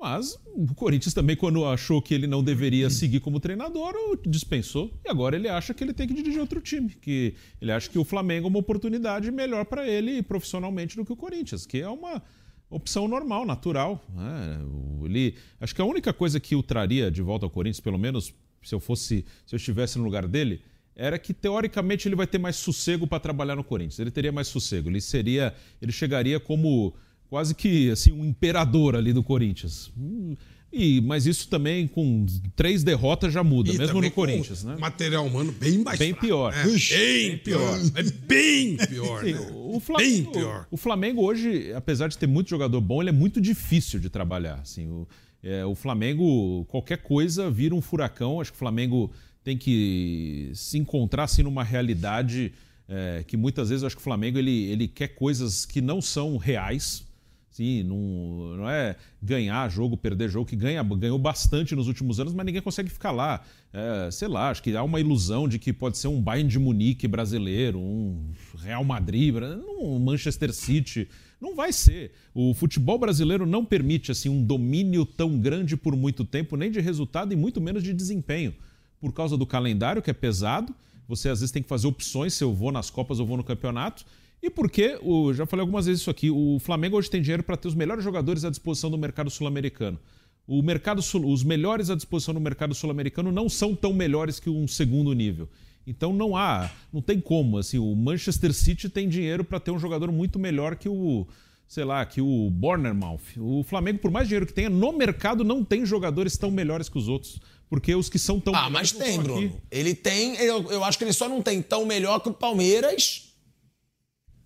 Mas o Corinthians também, quando achou que ele não deveria seguir como treinador, o dispensou. E agora ele acha que ele tem que dirigir outro time. Que ele acha que o Flamengo é uma oportunidade melhor para ele profissionalmente do que o Corinthians, que é uma opção normal, natural. né? Ele, acho que a única coisa que o traria de volta ao Corinthians, pelo menos se eu fosse, se eu estivesse no lugar dele, era que teoricamente ele vai ter mais sossego para trabalhar no Corinthians. Ele teria mais sossego. Ele seria, ele chegaria como quase que assim um imperador ali do Corinthians. Hum, E, mas isso também com três derrotas já muda, E mesmo no com Corinthians, né? Material humano bem mais Bem fraco, pior. né? Bem pior. É bem pior. Sim, né? o Flamengo, Bem pior. O Flamengo hoje, apesar de ter muito jogador bom, ele é muito difícil de trabalhar. Assim, o, é, o Flamengo, qualquer coisa vira um furacão. Acho que o Flamengo tem que se encontrar assim, numa realidade é, que muitas vezes acho que o Flamengo ele, ele quer coisas que não são reais. Sim, não, não é ganhar jogo, perder jogo, que ganha, ganhou bastante nos últimos anos, mas ninguém consegue ficar lá. É, sei lá, acho que há uma ilusão de que pode ser um Bayern de Munique brasileiro, um Real Madrid, um Manchester City. Não vai ser. O futebol brasileiro não permite assim um domínio tão grande por muito tempo, nem de resultado e muito menos de desempenho. Por causa do calendário, que é pesado, você às vezes tem que fazer opções se eu vou nas Copas ou vou no campeonato. E porque, o, já falei algumas vezes isso aqui, o Flamengo hoje tem dinheiro para ter os melhores jogadores à disposição do mercado sul-americano. O mercado sul, os melhores à disposição no mercado sul-americano não são tão melhores que um segundo nível. Então não há, não tem como. Assim, o Manchester City tem dinheiro para ter um jogador muito melhor que o, sei lá, que o Bournemouth. O Flamengo, por mais dinheiro que tenha, no mercado não tem jogadores tão melhores que os outros. Porque os que são tão Ah, mas tem, estão aqui. Bruno. Ele tem, eu, eu acho que ele só não tem tão melhor que o Palmeiras.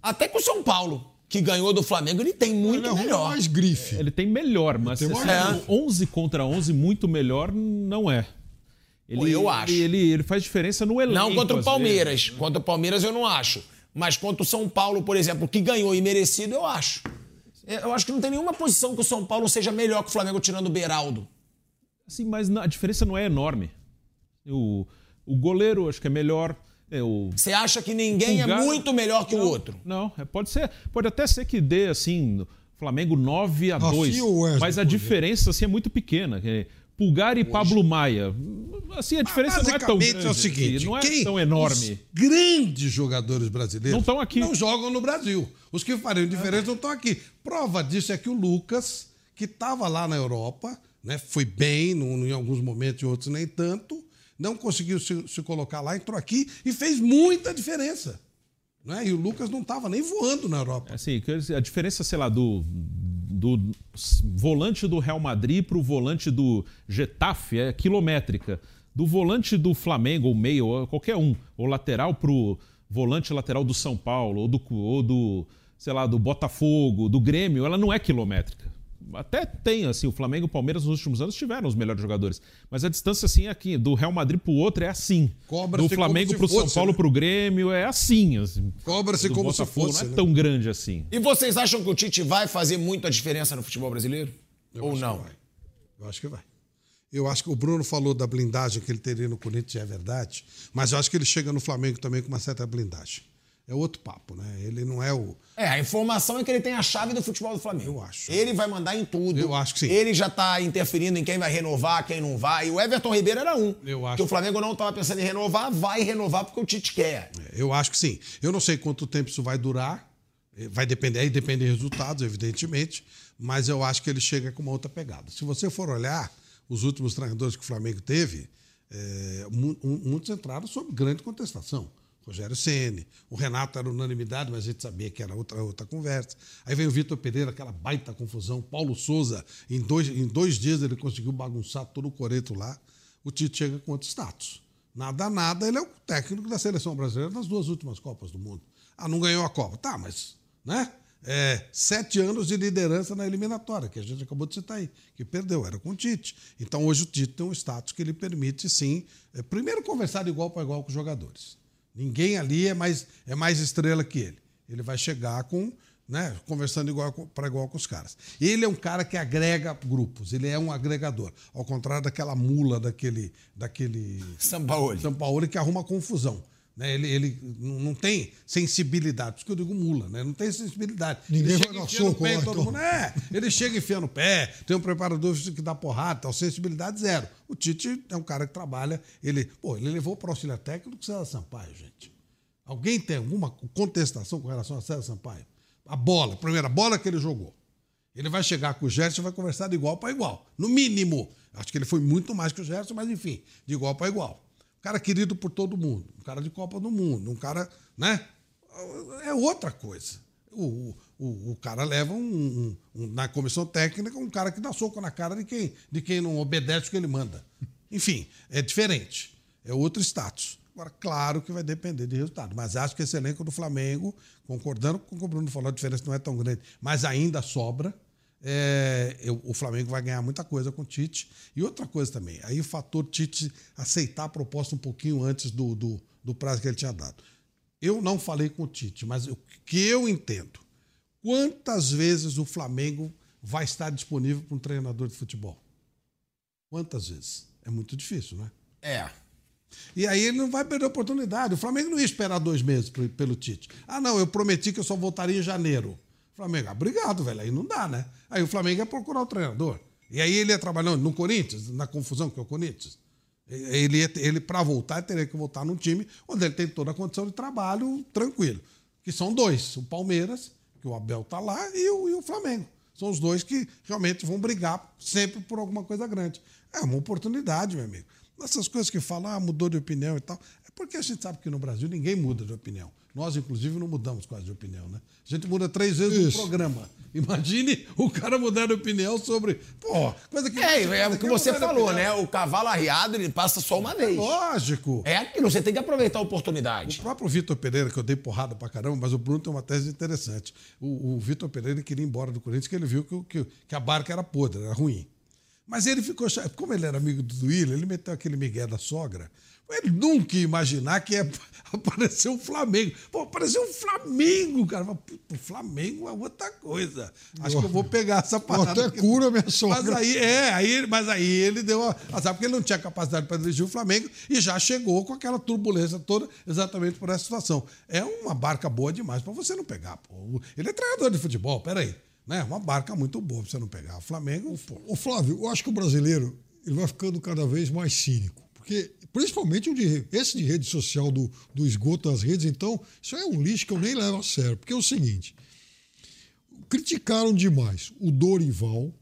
Até que o São Paulo, que ganhou do Flamengo, ele tem muito Ele arruma melhor. mais grife. Ele tem melhor, mas Ele tem mais- for 11 contra 11, muito melhor, não é. Ele, eu acho. Ele, ele faz diferença no elenco. Não contra o Palmeiras. vezes. Contra o Palmeiras eu não acho. Mas contra o São Paulo, por exemplo, que ganhou e merecido, eu acho. Eu acho que não tem nenhuma posição que o São Paulo seja melhor que o Flamengo tirando o Beraldo. Sim, mas a diferença não é enorme. O, o goleiro acho que é melhor. É, o Você acha que ninguém Pulgar- é muito melhor que o Não, outro? Não, é, pode ser. Pode até ser que dê assim, Flamengo 9 a Rafinha 2. ou Wesley, Mas a diferença assim, é muito pequena. É, Pulgar e Pablo Maia. Assim, a diferença não é tão grande. é o seguinte: não é quem- tão enorme. Os grandes jogadores brasileiros Não estão aqui. Não jogam no Brasil. Os que fariam diferença não estão aqui. Prova disso é que o Lucas, que estava lá na Europa, né, foi bem num- em alguns momentos e outros nem tanto, não conseguiu se, se colocar lá, entrou aqui e fez muita diferença. Né? E o Lucas não estava nem voando na Europa. Assim, a diferença, sei lá, do, do volante do Real Madrid para o volante do Getafe é quilométrica. Do volante do Flamengo, ou meio, ou qualquer um, ou lateral para o volante lateral do São Paulo, ou do, ou do, sei lá, do Botafogo, do Grêmio, ela não é quilométrica. Até tem, assim, o Flamengo e o Palmeiras nos últimos anos tiveram os melhores jogadores. Mas a distância, assim, aqui, do Real Madrid pro outro é assim. Cobra-se do Flamengo pro se São fosse, Paulo né? pro Grêmio é assim. assim. Cobra-se como se Botafogo fosse, Não é né? tão grande assim. E vocês acham que o Tite vai fazer muita diferença no futebol brasileiro? Eu Ou acho que não? vai. Eu acho que vai. Eu acho que o Bruno falou da blindagem que ele teria no Corinthians, é verdade, mas eu acho que ele chega no Flamengo também com uma certa blindagem. É outro papo, né? Ele não é o. É, a informação é que ele tem a chave do futebol do Flamengo. Eu acho. Ele vai mandar em tudo. Eu acho que sim. Ele já tá interferindo em quem vai renovar, quem não vai. E o Everton Ribeiro era um. Eu acho. Que o Flamengo não tava pensando em renovar, vai renovar porque o Tite quer. Eu acho que sim. Eu não sei quanto tempo isso vai durar. Eh, Vai depender, aí depende dos resultados, evidentemente. Mas eu acho que ele chega com uma outra pegada. Se você for olhar os últimos treinadores que o Flamengo teve, um- muitos entraram sob grande contestação. Rogério Ceni, o Renato era unanimidade, mas a gente sabia que era outra, outra conversa. Aí veio o Vitor Pereira, aquela baita confusão. Paulo Souza, em dois, em dois dias ele conseguiu bagunçar todo o coreto lá. O Tite chega com outro status. Nada, nada, ele é o técnico da seleção brasileira nas duas últimas Copas do Mundo. Ah, não ganhou a Copa. Tá, mas, né? É, sete anos de liderança na eliminatória, que a gente acabou de citar aí, que perdeu, era com o Tite. Então hoje o Tite tem um status que lhe permite, sim, é, primeiro conversar de igual para igual com os jogadores. Ninguém ali é mais, é mais estrela que ele. Ele vai chegar com, né, conversando igual para igual com os caras. Ele é um cara que agrega grupos, ele é um agregador. Ao contrário daquela mula daquele, daquele Sampaoli. Sampaoli que arruma confusão. Né? Ele, ele não tem sensibilidade, por isso que eu digo mula, né? não tem sensibilidade. Ninguém ele chega enfiando o pé todo então. mundo. É, ele chega enfiando o pé, tem um preparador que dá porrada, tal, sensibilidade zero. O Tite é um cara que trabalha, ele, pô, ele levou para o auxiliar técnico César Sampaio, gente. Alguém tem alguma contestação com relação a César Sampaio? A bola, a primeira bola que ele jogou. Ele vai chegar com o Gerson e vai conversar de igual para igual. No mínimo. Acho que ele foi muito mais que o Gerson, mas enfim, de igual para igual. Cara querido por todo mundo. Um cara de Copa do Mundo. Um cara, né? É outra coisa. O, o, o cara leva um, um- um- na comissão técnica um cara que dá soco na cara de quem, de quem não obedece o que ele manda. Enfim, é diferente. É outro status. Agora, claro que vai depender de resultado. Mas acho que esse elenco do Flamengo, concordando com o Bruno falou, a diferença não é tão grande, mas ainda sobra. É, eu- o Flamengo vai ganhar muita coisa com o Tite. E outra coisa também, aí o fator Tite aceitar a proposta um pouquinho antes do, do, do prazo que ele tinha dado. Eu não falei com o Tite, mas o que eu entendo, quantas vezes o Flamengo vai estar disponível para um treinador de futebol? Quantas vezes? É muito difícil, né? É. E aí ele não vai perder a oportunidade. O Flamengo não ia esperar dois meses pelo Tite. Ah, não, eu prometi que eu só voltaria em janeiro. Flamengo, ah, obrigado, velho. Aí não dá, né? Aí o Flamengo ia procurar o treinador. E aí ele ia trabalhando no Corinthians, na confusão que é o Corinthians. Ele, ele para voltar, teria que voltar num time onde ele tem toda a condição de trabalho tranquilo. Que são dois: o Palmeiras, que o Abel tá lá, e o, e o Flamengo. São os dois que realmente vão brigar sempre por alguma coisa grande. É uma oportunidade, meu amigo. Essas coisas que falam, ah, mudou de opinião e tal. É porque a gente sabe que no Brasil ninguém muda de opinião. Nós, inclusive, não mudamos quase de opinião, né? A gente muda três vezes no Isso. programa. Imagine o cara mudar de opinião sobre. Pô, coisa que. É, é o que você falou, né? O cavalo arriado, ele passa só uma vez. Lógico. É aquilo, você tem que aproveitar a oportunidade. O próprio Vitor Pereira, que eu dei porrada pra caramba, mas o Bruno tem uma tese interessante. O, o Vitor Pereira queria ir embora do Corinthians, que ele viu que, o- que, que a barca era podre, era ruim. Mas ele ficou. Como ele era amigo do Duílio, ele meteu aquele migué da sogra. Ele nunca ia imaginar que ia apareceu o Flamengo. Pô, apareceu o Flamengo, cara. Puta, o Flamengo é outra coisa. Acho que eu vou pegar essa parada. até aqui. cura minha sogra. Mas aí, é, aí, mas aí ele deu a. Sabe porque ele não tinha capacidade para dirigir o Flamengo e já chegou com aquela turbulência toda exatamente por essa situação. É uma barca boa demais para você não pegar. Pô. Ele é treinador de futebol, peraí. Né? Uma barca muito boa para você não pegar. O Flamengo, pô. Ô Flávio, eu acho que o brasileiro ele vai ficando cada vez mais cínico. Porque, principalmente o de, esse de rede social, do, do esgoto das redes, então, isso é um lixo que eu nem levo a sério. Porque é o seguinte: criticaram demais o Dorival,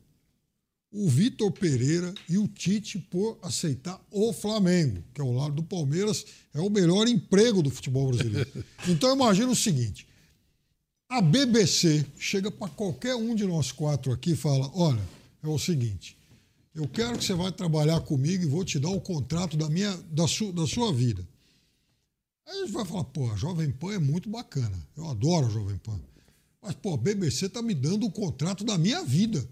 o Vitor Pereira e o Tite por aceitar o Flamengo, que ao lado do Palmeiras é o melhor emprego do futebol brasileiro. Então imagina o seguinte: a BBC chega para qualquer um de nós quatro aqui e fala: olha, é o seguinte, eu quero que você vai trabalhar comigo e vou te dar o contrato da, minha, da, su, da sua vida. Aí a gente vai falar, pô, a Jovem Pan é muito bacana. Eu adoro a Jovem Pan. Mas, pô, a BBC tá me dando o contrato da minha vida.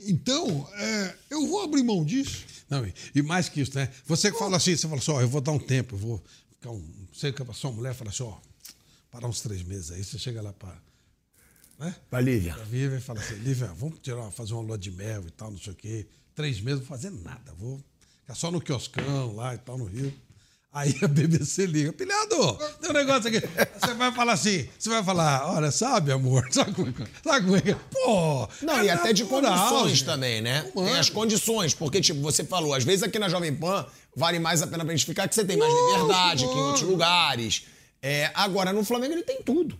Então, é, eu vou abrir mão disso. Não, e, mais que isso, né? Você que fala assim, você fala assim, ó, eu vou dar um tempo, eu vou ficar um. Sei que a sua mulher fala assim, ó, parar uns três meses aí, você chega lá para. Né? Pra Lívia. Pra Lívia e fala assim, Lívia, vamos tirar, fazer uma lua de mel e tal, não sei o quê. Três meses, não vou fazer nada, vou ficar só no quioscão lá e tal, no Rio. Aí a BBC liga, pilhado, tem um negócio aqui. Você vai falar assim, você vai falar, olha, sabe, amor, sabe como é é é? Pô! Não, é e até de condições gente. também, né? Mano. Tem as condições, porque, tipo, você falou, às vezes aqui na Jovem Pan vale mais a pena pra gente ficar que você tem mais liberdade que em outros lugares. É, agora, no Flamengo ele tem tudo.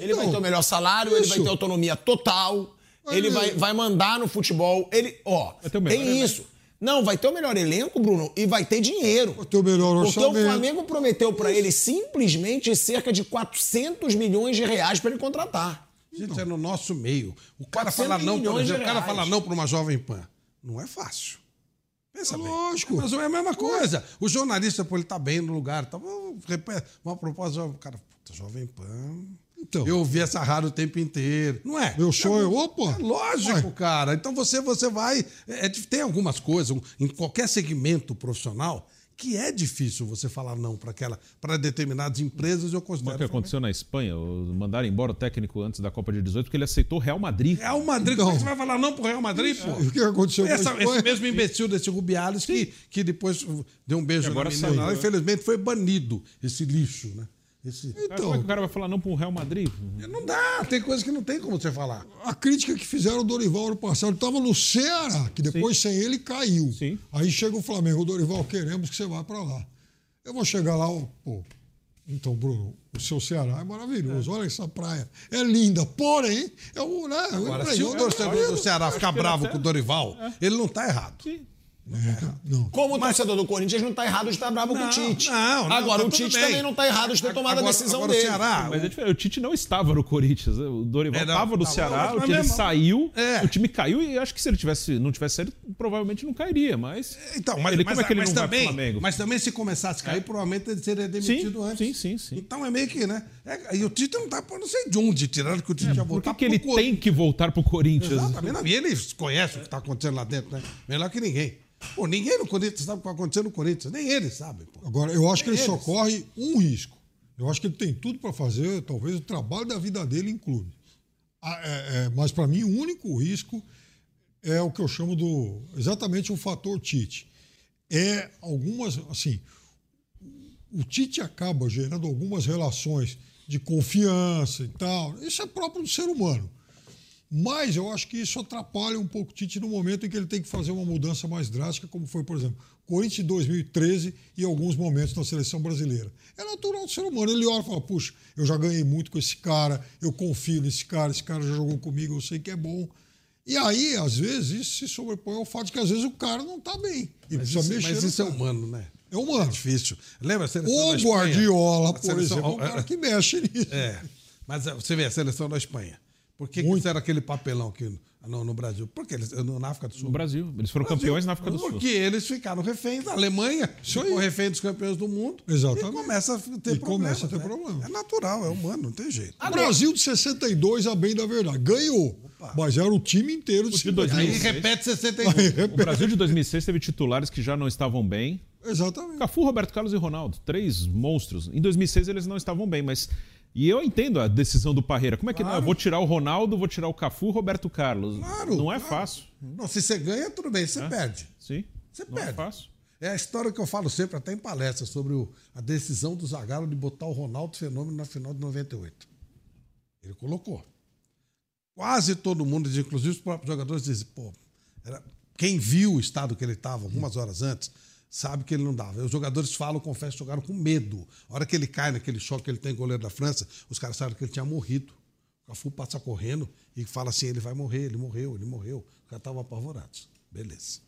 ele vai então. ter o melhor salário, ele vai Isso. ter autonomia total, Vai ele vai, vai mandar no futebol. Ele, ó, tem elenco. isso. Não, vai ter o melhor elenco, Bruno, e vai ter dinheiro. Vai ter o melhor Porque o. Flamengo prometeu pra ele simplesmente cerca de 400 milhões de reais pra ele contratar. Gente, é no nosso meio. O cara 400 fala não, por exemplo, o cara fala não para uma jovem pan. Não é fácil. Pensa bem. Lógico. Mas não é a mesma coisa. O jornalista, pô, ele tá bem no lugar. Tá, uma proposta, o cara, puta, jovem pan. Então. Eu ouvi essa rádio o tempo inteiro. Não é? Meu sonho, opa! É lógico, cara. Então você, você vai. é, tem algumas coisas, em qualquer segmento profissional, que é difícil você falar não para aquela para determinadas empresas, eu O considero. que aconteceu na Espanha? o- Mandaram embora o técnico antes da Copa de 18 porque ele aceitou o Real Madrid. Real Madrid, como é que você vai falar não pro Real Madrid, pô? O que aconteceu com a Essa- esse mesmo imbecil desse Rubiales que, que depois deu um beijo E agora na menina, saiu, né? infelizmente foi banido esse lixo, né? Esse... Como é Então, que o cara vai falar não para o Real Madrid? Não dá, tem coisa que não tem como você falar. a crítica que fizeram o Dorival ano passado estava no Ceará, que depois sem ele caiu. Sim. Aí chega o Flamengo, o Dorival, queremos que você vá para lá. Eu vou chegar lá, ó, pô. Então, Bruno, o seu Ceará é maravilhoso. Olha essa praia. É linda, porém, é o. Né, Agora, é se o é- torcedor do Ceará ficar bravo com o Dorival, ele não tá errado. Não. Como o torcedor do Corinthians não tá errado de estar bravo com o Não, Tite. não, não, Agora, tá o Tite bem. também não tá errado de ter tomado Agora- a decisão agora dele. Ceará, Mas é diferente. O Tite não estava no Corinthians. O Dorival É, não, estava no tava, Ceará, mas o time mesmo- saiu, É. o time caiu e acho que se ele tivesse, não tivesse saído, provavelmente não cairia. Mas Então, mas, ele, mas, como é que ele mas não vai também, pro Flamengo? mas também se começasse a cair, provavelmente ele seria demitido Sim, antes. sim, sim, sim. Então é meio que, né? É, e o Tite não tá, pô, não sei de onde tiraram que o Tite ia É, Por voltar que, que ele pro tem que voltar pro Corinthians? Exatamente. E ele conhece o que está acontecendo lá dentro, né? Melhor que ninguém. Pô, ninguém no Corinthians sabe o que está acontecendo no Corinthians. Nem eles sabem, pô. Agora, eu acho que ele Eles. só corre um risco. Eu acho que ele tem tudo para fazer, talvez, o trabalho da vida dele em clube. Ah, é, é, mas, para mim, o único risco é o que eu chamo do. exatamente o fator Tite. É algumas. Assim, o Tite acaba gerando algumas relações de confiança e tal. Isso é próprio do ser humano. Mas eu acho que isso atrapalha um pouco o Tite no momento em que ele tem que fazer uma mudança mais drástica, como foi, por exemplo, Corinthians de 2013 e alguns momentos na seleção brasileira. É natural do ser humano. Ele olha e fala: puxa, eu já ganhei muito com esse cara, eu confio nesse cara, esse cara já jogou comigo, eu sei que é bom. E aí, às vezes, isso se sobrepõe ao fato de que às vezes o cara não está bem. E Mas precisa isso, mexer. mas isso é cara. humano, né? É humano. difícil. Lembra a seleção da O? Guardiola, por seleção- exemplo, é um cara que mexe nisso. É. Mas é, você vê a seleção da Espanha. Por que, que fizeram aquele papelão aqui no, no Brasil? Porque eles, na África do Sul. No Brasil. Eles foram campeões na África do Sul. Porque eles ficaram reféns da Alemanha, ficou refém dos campeões do mundo. Exatamente. E começa a ter E problema. começa a ter problema. É natural, é humano, não tem jeito. O Brasil de 62, a bem da verdade, ganhou. Mas era o time inteiro de de 52. 2006. Aí repete 61. Aí O Brasil de 2006 teve titulares que já não estavam bem. Exatamente. Cafu, Roberto Carlos e Ronaldo. Três monstros. Em 2006 eles não estavam bem, mas. E eu entendo a decisão do Parreira. Como é que não? Eu vou tirar o Ronaldo, vou tirar o Cafu, Roberto Carlos. Claro, não é claro. fácil. Não, se você ganha, tudo bem, você É? perde. Sim. Você Não é perde. fácil. É a história que eu falo sempre, até em palestra, sobre o- a decisão do Zagallo de botar o Ronaldo Fenômeno na final de 98. Ele colocou. Quase todo mundo, inclusive os próprios jogadores, dizem, pô, era- quem viu o estado que ele estava algumas horas antes, sabe que ele não dava. Os jogadores falam, confesso, jogaram com medo. A hora que ele cai naquele choque que ele tem com o goleiro da França, os caras sabem que ele tinha morrido. O Cafu passa correndo e fala assim: ele vai morrer, ele morreu, ele morreu. Os caras estavam apavorados. Beleza.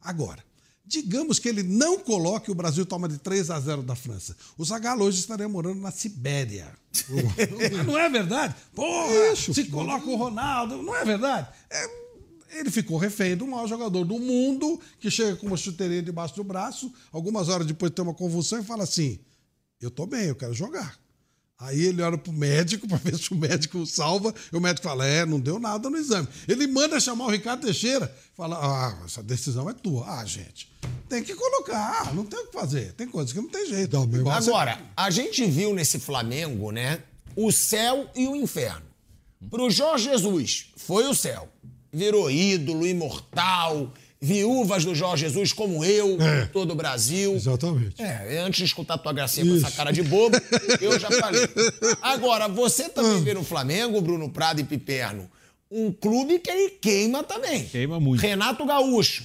Agora, digamos que ele não coloque o Brasil toma de 3 a 0 da França. O Zagallo hoje estaria morando na Sibéria. não é verdade? Porra, se coloca o Ronaldo, não é verdade? É, ele ficou refém do maior jogador do mundo, que chega com uma chuteirinha debaixo do braço, algumas horas depois tem uma convulsão e fala assim: Eu tô bem, eu quero jogar. Aí ele olha pro médico para ver se o médico o salva, e o médico fala: É, não deu nada no exame. Ele manda chamar o Ricardo Teixeira, fala: Ah, essa decisão é tua. Ah, gente, tem que colocar, não tem o que fazer. Tem coisas que não tem jeito. Você- Agora, a gente viu nesse Flamengo, né, o céu e o inferno. Pro Jorge Jesus, foi o céu. Virou ídolo, imortal, viúvas do Jorge Jesus, como eu, É. todo o Brasil. Exatamente. É, antes de escutar tua gracinha com essa Isso. cara de bobo, eu já falei. Agora, você também vê no Flamengo, Bruno Prado e Piperno, um clube que ele queima também. Queima muito. Renato Gaúcho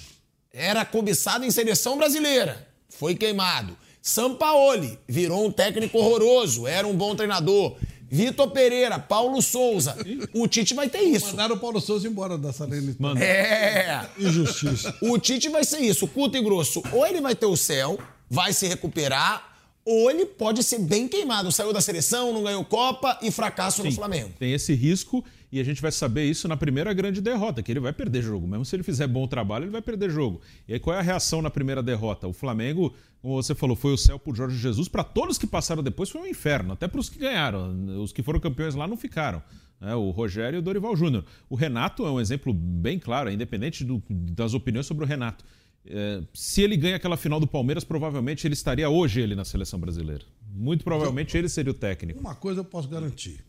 era cobiçado em seleção brasileira, foi queimado. Sampaoli virou um técnico horroroso, era um bom treinador. Vitor Pereira, Paulo Souza. O Tite vai ter isso. Mandaram o Paulo Souza embora da Salernitana. É. Injustiça. O Tite vai ser isso, curto e grosso. Ou ele vai ter o céu, vai se recuperar, ou ele pode ser bem queimado. Saiu da seleção, não ganhou Copa e fracasso no Sim, Flamengo. Tem esse risco e a gente vai saber isso na primeira grande derrota, que ele vai perder jogo. Mesmo se ele fizer bom trabalho, ele vai perder jogo. E aí qual é a reação na primeira derrota? O Flamengo, como você falou, foi o céu por Jorge Jesus. Para todos que passaram depois foi um inferno, até para os que ganharam. Os que foram campeões lá não ficaram. né? o Rogério e o Dorival Júnior. O Renato é um exemplo bem claro, independente do- das opiniões sobre o Renato. É, se ele ganha aquela final do Palmeiras, provavelmente ele estaria hoje ele na seleção brasileira. Muito provavelmente ele seria o técnico. Uma coisa eu posso garantir,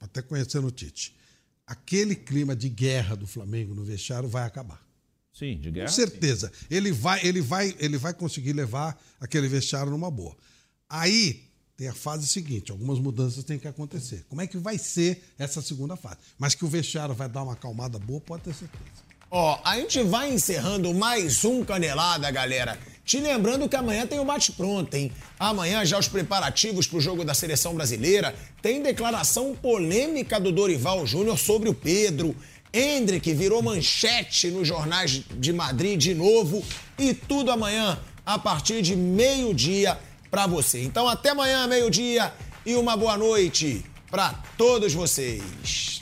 até conhecendo o Tite. Aquele clima de guerra do Flamengo no vestiário vai acabar. Sim, de guerra. Com certeza. Ele vai, ele, vai, ele vai conseguir levar aquele vestiário numa boa. Aí tem a fase seguinte: algumas mudanças têm que acontecer. Como é que vai ser essa segunda fase? Mas que o vestiário vai dar uma acalmada boa, pode ter certeza. Ó, a gente vai encerrando mais um Canelada, galera. Te lembrando que amanhã tem o bate-pronto, hein? Amanhã já os preparativos pro jogo da seleção brasileira. Tem declaração polêmica do Dorival Júnior sobre o Pedro. Hendrick virou manchete nos jornais de Madrid de novo. E tudo amanhã, a partir de meio-dia, pra você. Então até amanhã, meio-dia, e uma boa noite pra todos vocês.